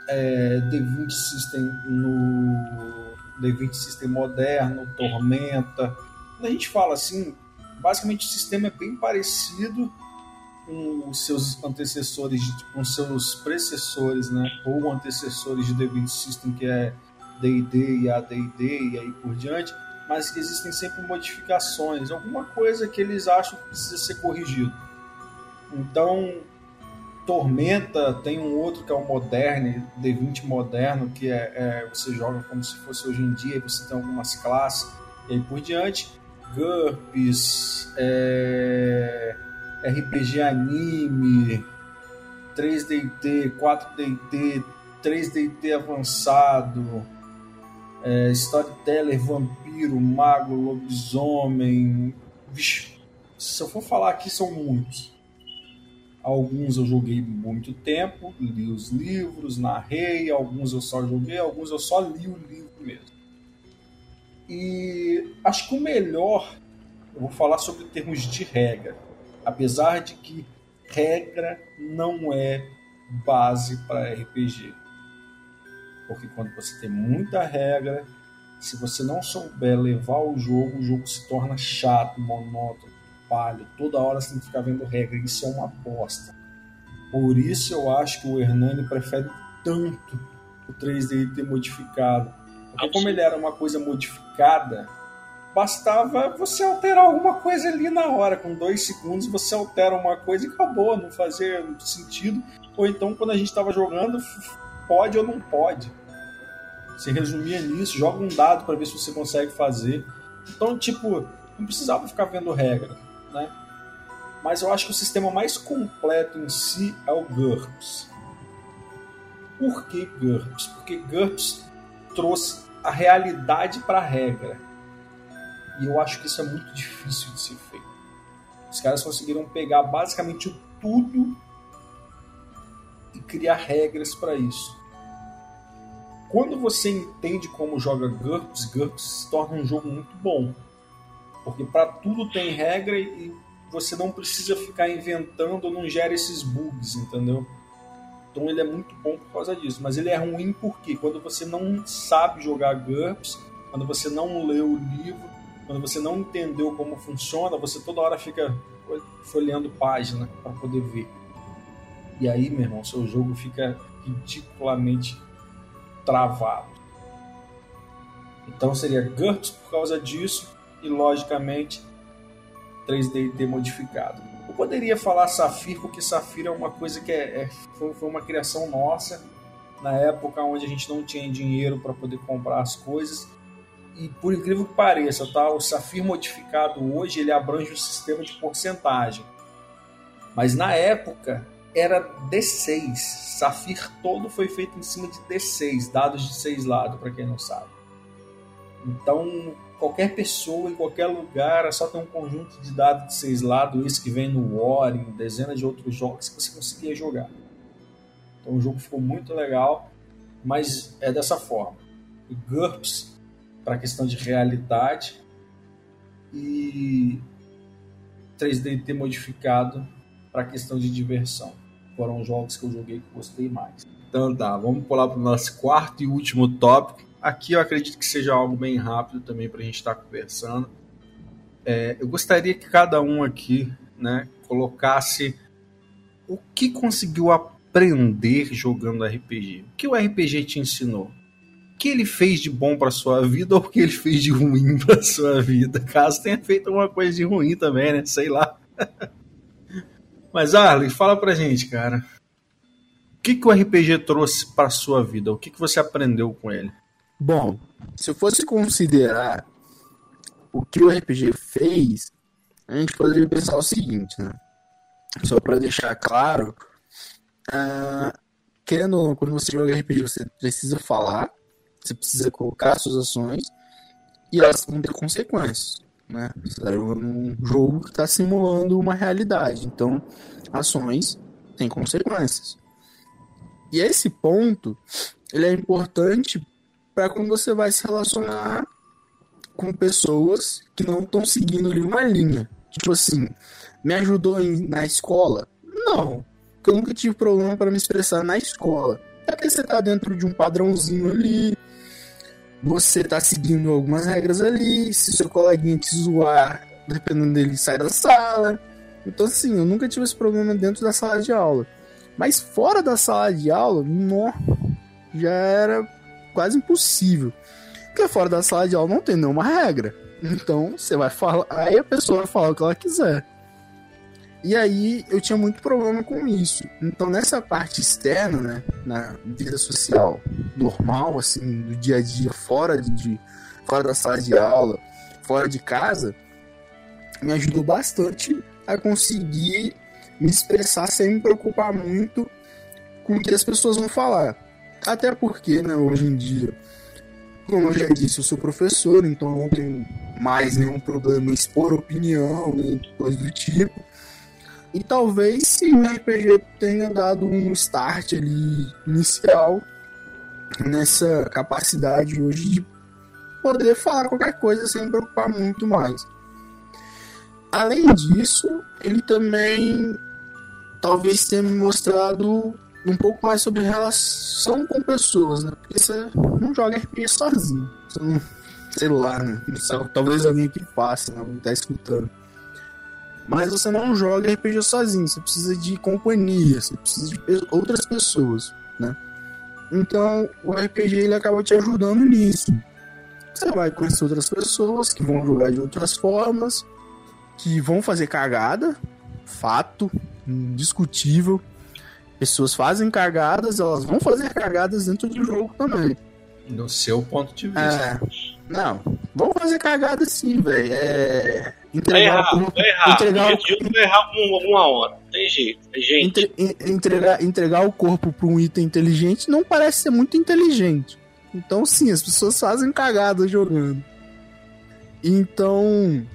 Speaker 1: É, D20 System no D20 System moderno, Tormenta. Quando a gente fala assim, basicamente o sistema é bem parecido com os seus antecessores, com os seus precessores, né? Ou antecessores de D20 System, que é D&D e AD&D e aí por diante, mas que existem sempre modificações, alguma coisa que eles acham que precisa ser corrigido. Então, Tormenta tem um outro que é o Moderne, D20 moderno, que é, é, você joga como se fosse hoje em dia, você tem algumas classes e aí por diante. GURPS, é, RPG anime, 3DT, 4DT, 3DT avançado, é, storyteller, vampiro, mago, lobisomem. Vixe, se eu for falar aqui, são muitos. Alguns eu joguei muito tempo, li os livros, narrei, alguns eu só joguei, alguns eu só li o livro mesmo. E acho que o melhor, eu vou falar sobre termos de regra, apesar de que regra não é base para RPG. Porque quando você tem muita regra, se você não souber levar o jogo, o jogo se torna chato, monótono palho, toda hora você tem que ficar vendo regra, isso é uma bosta. Por isso eu acho que o Hernani prefere tanto o 3D ter modificado. Porque como ele era uma coisa modificada, bastava você alterar alguma coisa ali na hora, com dois segundos você altera uma coisa e acabou, não fazia sentido. Ou então quando a gente estava jogando, pode ou não pode. Se resumia nisso, joga um dado para ver se você consegue fazer. Então, tipo, não precisava ficar vendo regra, né? Mas eu acho que o sistema mais completo em si é o GURPS. Por que GURPS? Porque GURPS trouxe a realidade para a regra. E eu acho que isso é muito difícil de ser feito. Os caras conseguiram pegar basicamente tudo e criar regras para isso. Quando você entende como joga GURPS, GURPS se torna um jogo muito bom. Porque para tudo tem regra e você não precisa ficar inventando, não gera esses bugs, entendeu? Então ele é muito bom por causa disso. Mas ele é ruim porque quando você não sabe jogar GURPS, quando você não lê o livro, quando você não entendeu como funciona, você toda hora fica folheando página para poder ver. E aí, meu irmão, seu jogo fica ridiculamente travado. Então seria GURPS por causa disso e, logicamente, 3D modificado. Eu poderia falar Safir porque Safir é uma coisa que é, é foi, foi uma criação nossa na época onde a gente não tinha dinheiro para poder comprar as coisas e por incrível que pareça, tá? O Safir modificado hoje ele abrange o sistema de porcentagem. Mas na época era D6. Safir todo foi feito em cima de D6, dados de seis lados, para quem não sabe. Então, qualquer pessoa em qualquer lugar é só ter um conjunto de dados de seis lados, esse que vem no War, em dezenas de outros jogos que você conseguia jogar. Então o jogo ficou muito legal, mas é dessa forma. GURPS para a questão de realidade e 3D modificado para a questão de diversão. Foram jogos que eu joguei que gostei mais. Então tá, vamos pular para o nosso quarto e último tópico. Aqui eu acredito que seja algo bem rápido também para a gente estar tá conversando. É, eu gostaria que cada um aqui né, colocasse o que conseguiu aprender jogando RPG. O que o RPG te ensinou? Que ele fez de bom para sua vida ou o que ele fez de ruim para sua vida. Caso tenha feito alguma coisa de ruim também, né? Sei lá. Mas Arlen, fala pra gente, cara. O que, que o RPG trouxe para sua vida? O que, que você aprendeu com ele?
Speaker 3: Bom, se eu fosse considerar o que o RPG fez, a gente poderia pensar o seguinte, né? Só para deixar claro, uh, querendo, quando você joga RPG, você precisa falar, você precisa colocar suas ações e elas vão ter consequências. Né? Você está jogando um jogo que está simulando uma realidade. Então, ações têm consequências. E esse ponto ele é importante para quando você vai se relacionar com pessoas que não estão seguindo ali uma linha. Tipo assim, me ajudou em, na escola? Não, porque eu nunca tive problema para me expressar na escola. É porque você está dentro de um padrãozinho ali, você tá seguindo algumas regras ali, se seu coleguinha te zoar, dependendo dele, sai da sala. Então, assim, eu nunca tive esse problema dentro da sala de aula. Mas fora da sala de aula, não, já era quase impossível. Porque fora da sala de aula não tem nenhuma regra. Então, você vai falar, aí a pessoa vai falar o que ela quiser. E aí eu tinha muito problema com isso. Então nessa parte externa, né, na vida social normal, assim, do dia a dia, fora de, fora da sala de aula, fora de casa, me ajudou bastante a conseguir me expressar sem me preocupar muito com o que as pessoas vão falar. Até porque, né, hoje em dia, como eu já disse, eu sou professor, então não tenho mais nenhum problema em expor opinião, nem coisa do tipo. E talvez sim o RPG tenha dado um start ali inicial nessa capacidade hoje de poder falar qualquer coisa sem preocupar muito mais. Além disso, ele também talvez tenha me mostrado um pouco mais sobre relação com pessoas, né? Porque você não joga RPG sozinho. Você não, sei lá, né? Talvez alguém que passe, né? Não tá escutando. Mas você não joga RPG sozinho, você precisa de companhia, você precisa de outras pessoas, né? Então o RPG ele acaba te ajudando nisso. você vai conhecer outras pessoas que vão jogar de outras formas, que vão fazer cagada, fato, indiscutível. Pessoas fazem cagadas, elas vão fazer cagadas dentro do jogo também.
Speaker 1: Do seu ponto de vista.
Speaker 3: É, não, vão fazer cagada sim, velho. É,
Speaker 2: Vai
Speaker 3: entregar
Speaker 2: errar,
Speaker 3: o corpo,
Speaker 2: vai errar.
Speaker 3: entregar, o-
Speaker 2: que vai errar alguma hora. Tem jeito. Gente.
Speaker 3: entre- en- entregar, entregar o corpo para um item inteligente não parece ser muito inteligente. Então, sim, as pessoas fazem cagada jogando. Então,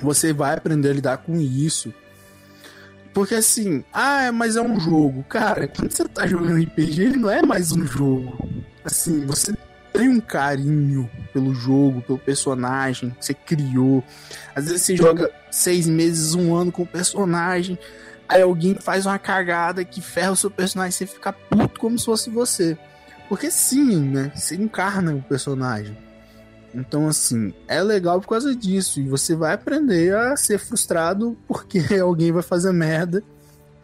Speaker 3: você vai aprender a lidar com isso. Porque assim, ah, mas é um jogo. Cara, quando você tá jogando RPG, ele não é mais um jogo. Assim, você tem um carinho pelo jogo, pelo personagem que você criou. Às vezes você joga seis meses, um ano com o personagem. Aí alguém faz uma cagada que ferra o seu personagem, você fica puto como se fosse você. Porque sim, né? Você encarna o personagem. Então, assim, é legal por causa disso. E você vai aprender a ser frustrado porque alguém vai fazer merda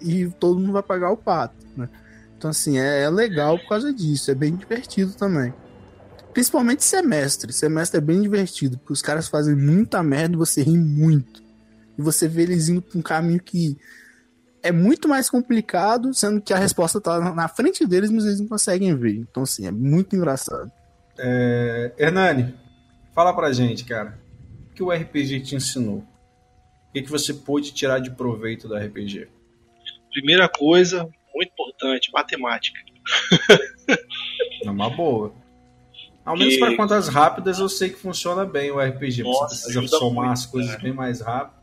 Speaker 3: e todo mundo vai pagar o pato, né? Então, assim, é, é legal por causa disso. É bem divertido também. Principalmente semestre. Semestre é bem divertido, porque os caras fazem muita merda e você ri muito. E você vê eles indo pra um caminho que é muito mais complicado, sendo que a resposta tá na- frente deles, mas eles não conseguem ver. Então, assim, é muito engraçado.
Speaker 1: É, Hernani, fala pra gente, cara. O que o RPG te ensinou? O que, que você pôde tirar de proveito do RPG?
Speaker 2: Primeira coisa, muito importante, matemática.
Speaker 1: É uma boa. Ao menos
Speaker 2: E-
Speaker 1: para contas rápidas, eu sei que funciona bem o RPG.
Speaker 2: Nossa,
Speaker 1: você precisa somar
Speaker 2: muito,
Speaker 1: as coisas
Speaker 2: cara.
Speaker 1: bem mais rápido.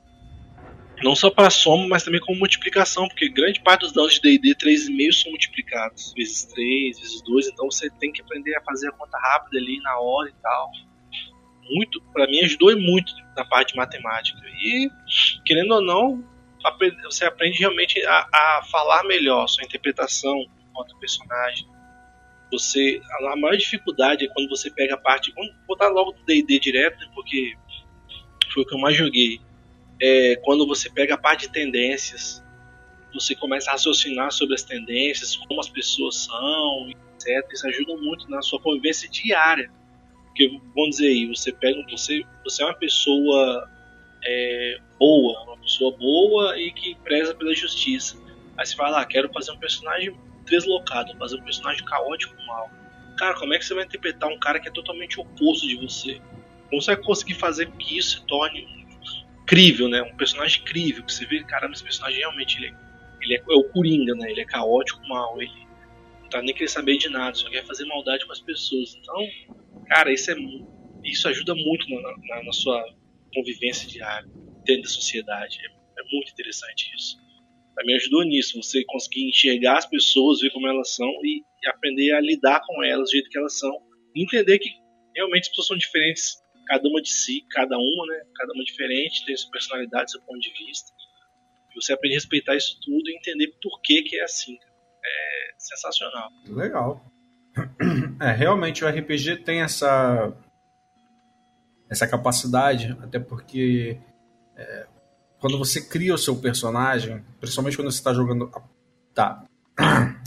Speaker 2: Não só para soma, mas também como multiplicação, porque grande parte dos dados de D&D 3,5 são multiplicados, vezes 3, vezes 2, então você tem que aprender a fazer a conta rápida ali na hora e tal. Muito, para mim ajudou muito na parte de matemática. E querendo ou não, você aprende realmente a, a falar melhor sua interpretação enquanto personagem. Você, a maior dificuldade é quando você pega a parte, vamos botar logo do D&D direto, porque foi o que eu mais joguei é, quando você pega a parte de tendências, você começa a raciocinar sobre as tendências, como as pessoas são, etc. Isso ajuda muito na sua convivência diária. Porque, vamos dizer aí, você pega, você, você é uma pessoa é, boa, uma pessoa boa e que preza pela justiça. Aí você fala, ah, quero fazer um personagem deslocado, fazer um personagem caótico mal. Cara, como é que você vai interpretar um cara que é totalmente oposto de você? Como você vai conseguir fazer com que isso se torne crível, né? Um personagem crível, que você vê, caramba, esse personagem realmente ele é, ele é, é o Coringa, né? Ele é caótico, mal, ele não tá nem querendo saber de nada, só quer fazer maldade com as pessoas. Então, cara, isso é isso ajuda muito na, na- na sua convivência diária dentro da sociedade. É, é muito interessante isso. Pra mim ajudou nisso, você conseguir enxergar as pessoas, ver como elas são e, e aprender a lidar com elas do jeito que elas são. Entender que realmente as pessoas são diferentes cada uma de si, cada uma, né? Cada uma diferente, tem sua personalidade, seu ponto de vista. E você aprende a respeitar isso tudo e entender por que que é assim. É sensacional.
Speaker 1: Legal. É, realmente o RPG tem essa essa capacidade, até porque é, quando você cria o seu personagem, principalmente quando você está jogando. Tá.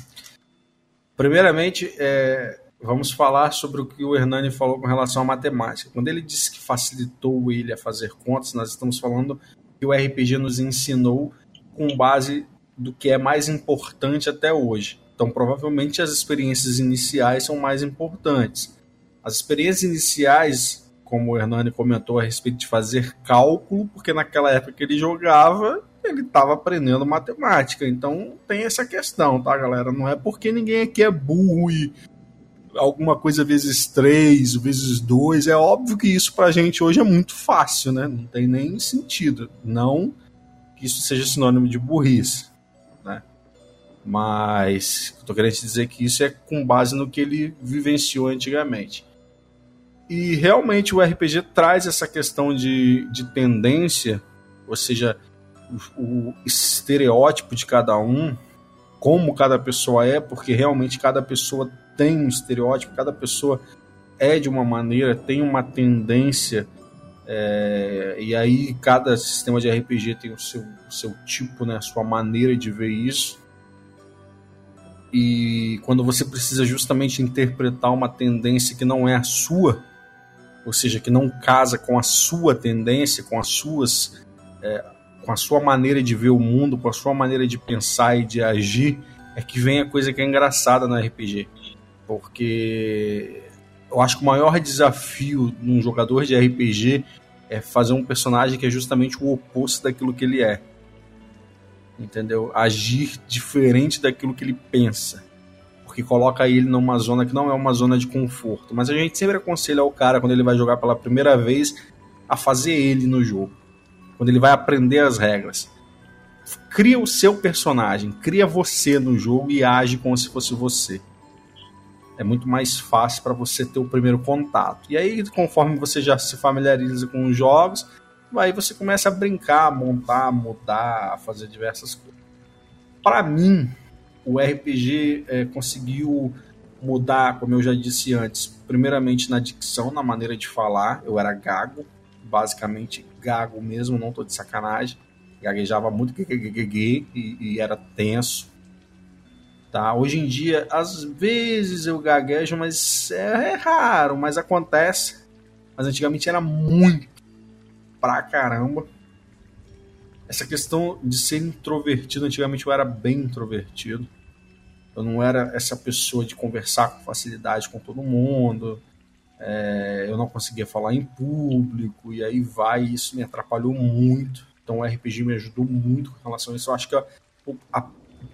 Speaker 1: Primeiramente, é, vamos falar sobre o que o Hernani falou com relação à matemática. Quando ele disse que facilitou ele a fazer contas, nós estamos falando que o RPG nos ensinou com base do que é mais importante até hoje. Então, provavelmente, as experiências iniciais são mais importantes. As experiências iniciais, como o Hernani comentou a respeito de fazer cálculo, porque naquela época que ele jogava, ele estava aprendendo matemática. Então, tem essa questão, tá, galera? Não é porque ninguém aqui é burro e alguma coisa vezes 3, vezes 2. É óbvio que isso pra gente hoje é muito fácil, né? Não tem nem sentido. Não que isso seja sinônimo de burrice. Mas estou querendo te dizer que isso é com base no que ele vivenciou antigamente. E realmente o RPG traz essa questão de, de tendência, ou seja, o, o estereótipo de cada um, como cada pessoa é, porque realmente cada pessoa tem um estereótipo, cada pessoa é de uma maneira, tem uma tendência, é, e aí cada sistema de RPG tem o seu, o seu tipo, né, a sua maneira de ver isso. E quando você precisa justamente interpretar uma tendência que não é a sua, ou seja, que não casa com a sua tendência, com as suas, é, com a sua maneira de ver o mundo, com a sua maneira de pensar e de agir, é que vem a coisa que é engraçada no RPG, porque eu acho que o maior desafio num jogador de RPG é fazer um personagem que é justamente o oposto daquilo que ele é. Entendeu? Agir diferente daquilo que ele pensa. Porque coloca ele numa zona que não é uma zona de conforto. Mas a gente sempre aconselha o cara, quando ele vai jogar pela primeira vez, a fazer ele no jogo. Quando ele vai aprender as regras. Cria o seu personagem, cria você no jogo e age como se fosse você é muito mais fácil para você ter o primeiro contato. E aí, conforme você já se familiariza com os jogos, aí você começa a brincar, montar, mudar, fazer diversas coisas. Para mim, o RPG é, conseguiu mudar, como eu já disse antes, primeiramente na dicção, na maneira de falar. Eu era gago, basicamente gago mesmo, não tô de sacanagem. Gaguejava muito e, e era tenso Tá? Hoje em dia, às vezes eu gaguejo, mas é, é raro, mas acontece. Mas antigamente era muito pra caramba. Essa questão de ser introvertido, antigamente eu era bem introvertido. Eu não era essa pessoa de conversar com facilidade com todo mundo. É, eu não conseguia falar em público, e aí vai, isso me atrapalhou muito. Então o RPG me ajudou muito com relação a isso. Eu acho que a, a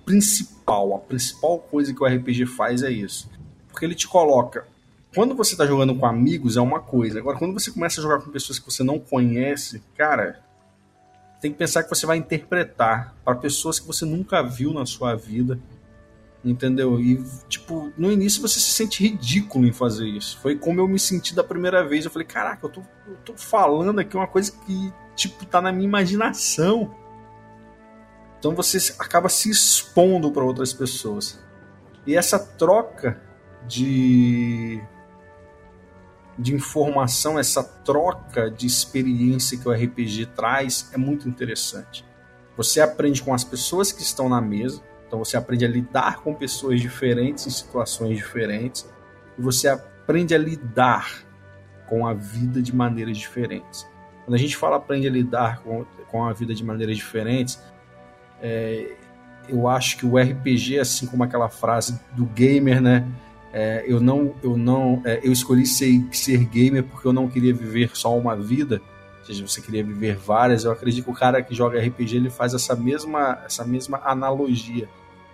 Speaker 1: principal, a principal coisa que o RPG faz é isso. Porque ele te coloca. Quando você está jogando com amigos é uma coisa. Agora, quando você começa a jogar com pessoas que você não conhece, cara, tem que pensar que você vai interpretar para pessoas que você nunca viu na sua vida. Entendeu? E, tipo, no início você se sente ridículo em fazer isso. Foi como eu me senti da primeira vez. Eu falei, caraca, eu tô, eu tô falando aqui uma coisa que, tipo, tá na minha imaginação. Então você acaba se expondo para outras pessoas. E essa troca de de informação, essa troca de experiência que o RPG traz é muito interessante. Você aprende com as pessoas que estão na mesa, então você aprende a lidar com pessoas diferentes em situações diferentes, e você aprende a lidar com a vida de maneiras diferentes. Quando a gente fala aprende a lidar com, com a vida de maneiras diferentes, é, eu acho que o RPG, assim como aquela frase do gamer, né? É, eu não, eu não, é, eu escolhi ser, ser gamer porque eu não queria viver só uma vida. Ou seja, você queria viver várias. Eu acredito que o cara que joga RPG ele faz essa mesma, essa mesma analogia.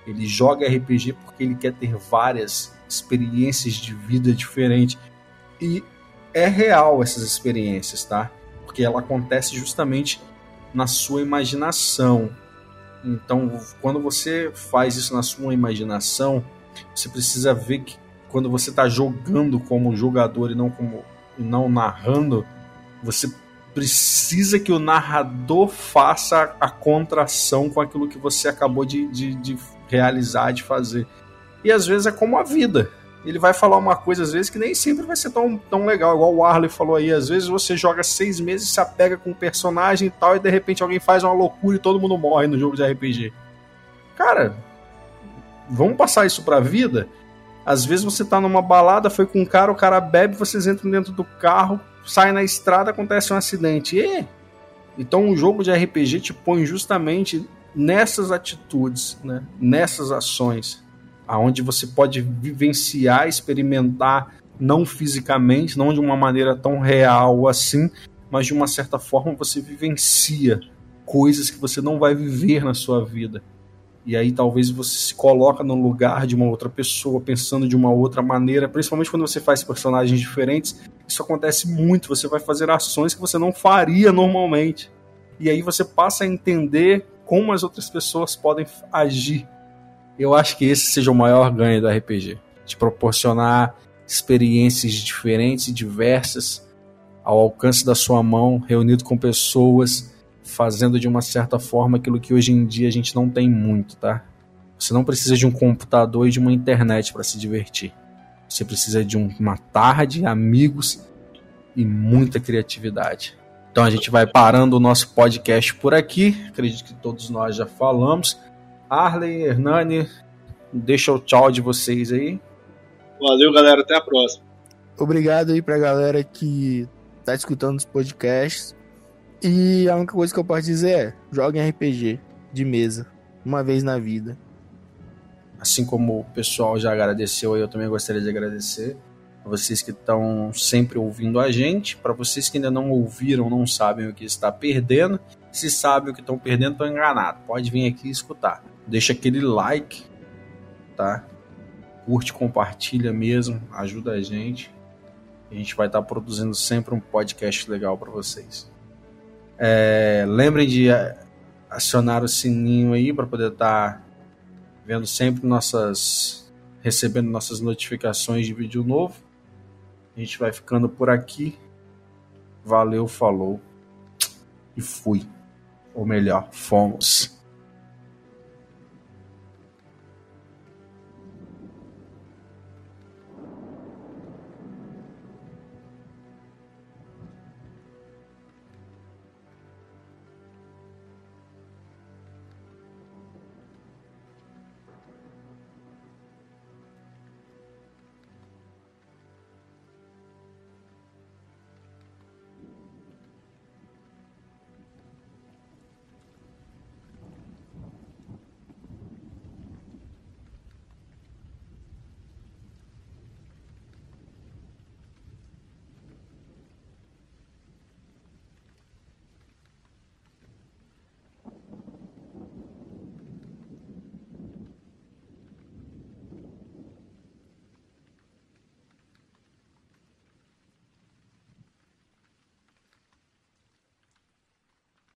Speaker 1: Ele joga RPG porque ele quer ter várias experiências de vida diferentes. E é real essas experiências, tá? Porque ela acontece justamente na sua imaginação. Então, quando você faz isso na sua imaginação, você precisa ver que quando você está jogando como jogador e não como e não narrando, você precisa que o narrador faça a contração com aquilo que você acabou de, de, de realizar, de fazer. E às vezes é como a vida ele vai falar uma coisa às vezes que nem sempre vai ser tão, tão legal, igual o Arley falou aí. Às vezes você joga seis meses, se apega com um personagem e tal, e de repente alguém faz uma loucura e todo mundo morre no jogo de RPG. Cara, vamos passar isso pra vida? Às vezes você tá numa balada, foi com um cara, o cara bebe, vocês entram dentro do carro, sai na estrada, acontece um acidente. E então o jogo de RPG te põe justamente nessas atitudes, né? nessas ações aonde você pode vivenciar, experimentar, não fisicamente, não de uma maneira tão real assim, mas de uma certa forma você vivencia coisas que você não vai viver na sua vida. E aí talvez você se coloca no lugar de uma outra pessoa, pensando de uma outra maneira, principalmente quando você faz personagens diferentes. Isso acontece muito, você vai fazer ações que você não faria normalmente. E aí você passa a entender como as outras pessoas podem agir eu acho que esse seja o maior ganho do RPG. De proporcionar experiências diferentes e diversas ao alcance da sua mão, reunido com pessoas, fazendo de uma certa forma aquilo que hoje em dia a gente não tem muito, tá? Você não precisa de um computador e de uma internet para se divertir. Você precisa de uma tarra de amigos e muita criatividade. Então a gente vai parando o nosso podcast por aqui. Acredito que todos nós já falamos. Arley, Hernani, deixa o tchau de vocês aí.
Speaker 2: Valeu, galera. Até a próxima.
Speaker 3: obrigado aí pra galera que tá escutando os podcasts. E a única coisa que eu posso dizer é: joguem RPG de mesa, uma vez na vida.
Speaker 1: Assim como o pessoal já agradeceu, eu também gostaria de agradecer a vocês que estão sempre ouvindo a gente, para vocês que ainda não ouviram, não sabem o que está perdendo, se sabem o que estão perdendo, estão enganados. Pode vir aqui escutar. Deixa aquele like, tá? Curte, compartilha mesmo, ajuda a gente. A gente vai estar produzindo sempre um podcast legal para vocês. É, lembrem de acionar o sininho aí para poder estar vendo sempre nossas recebendo nossas notificações de vídeo novo. A gente vai ficando por aqui. Valeu, falou e fui. Ou melhor, fomos.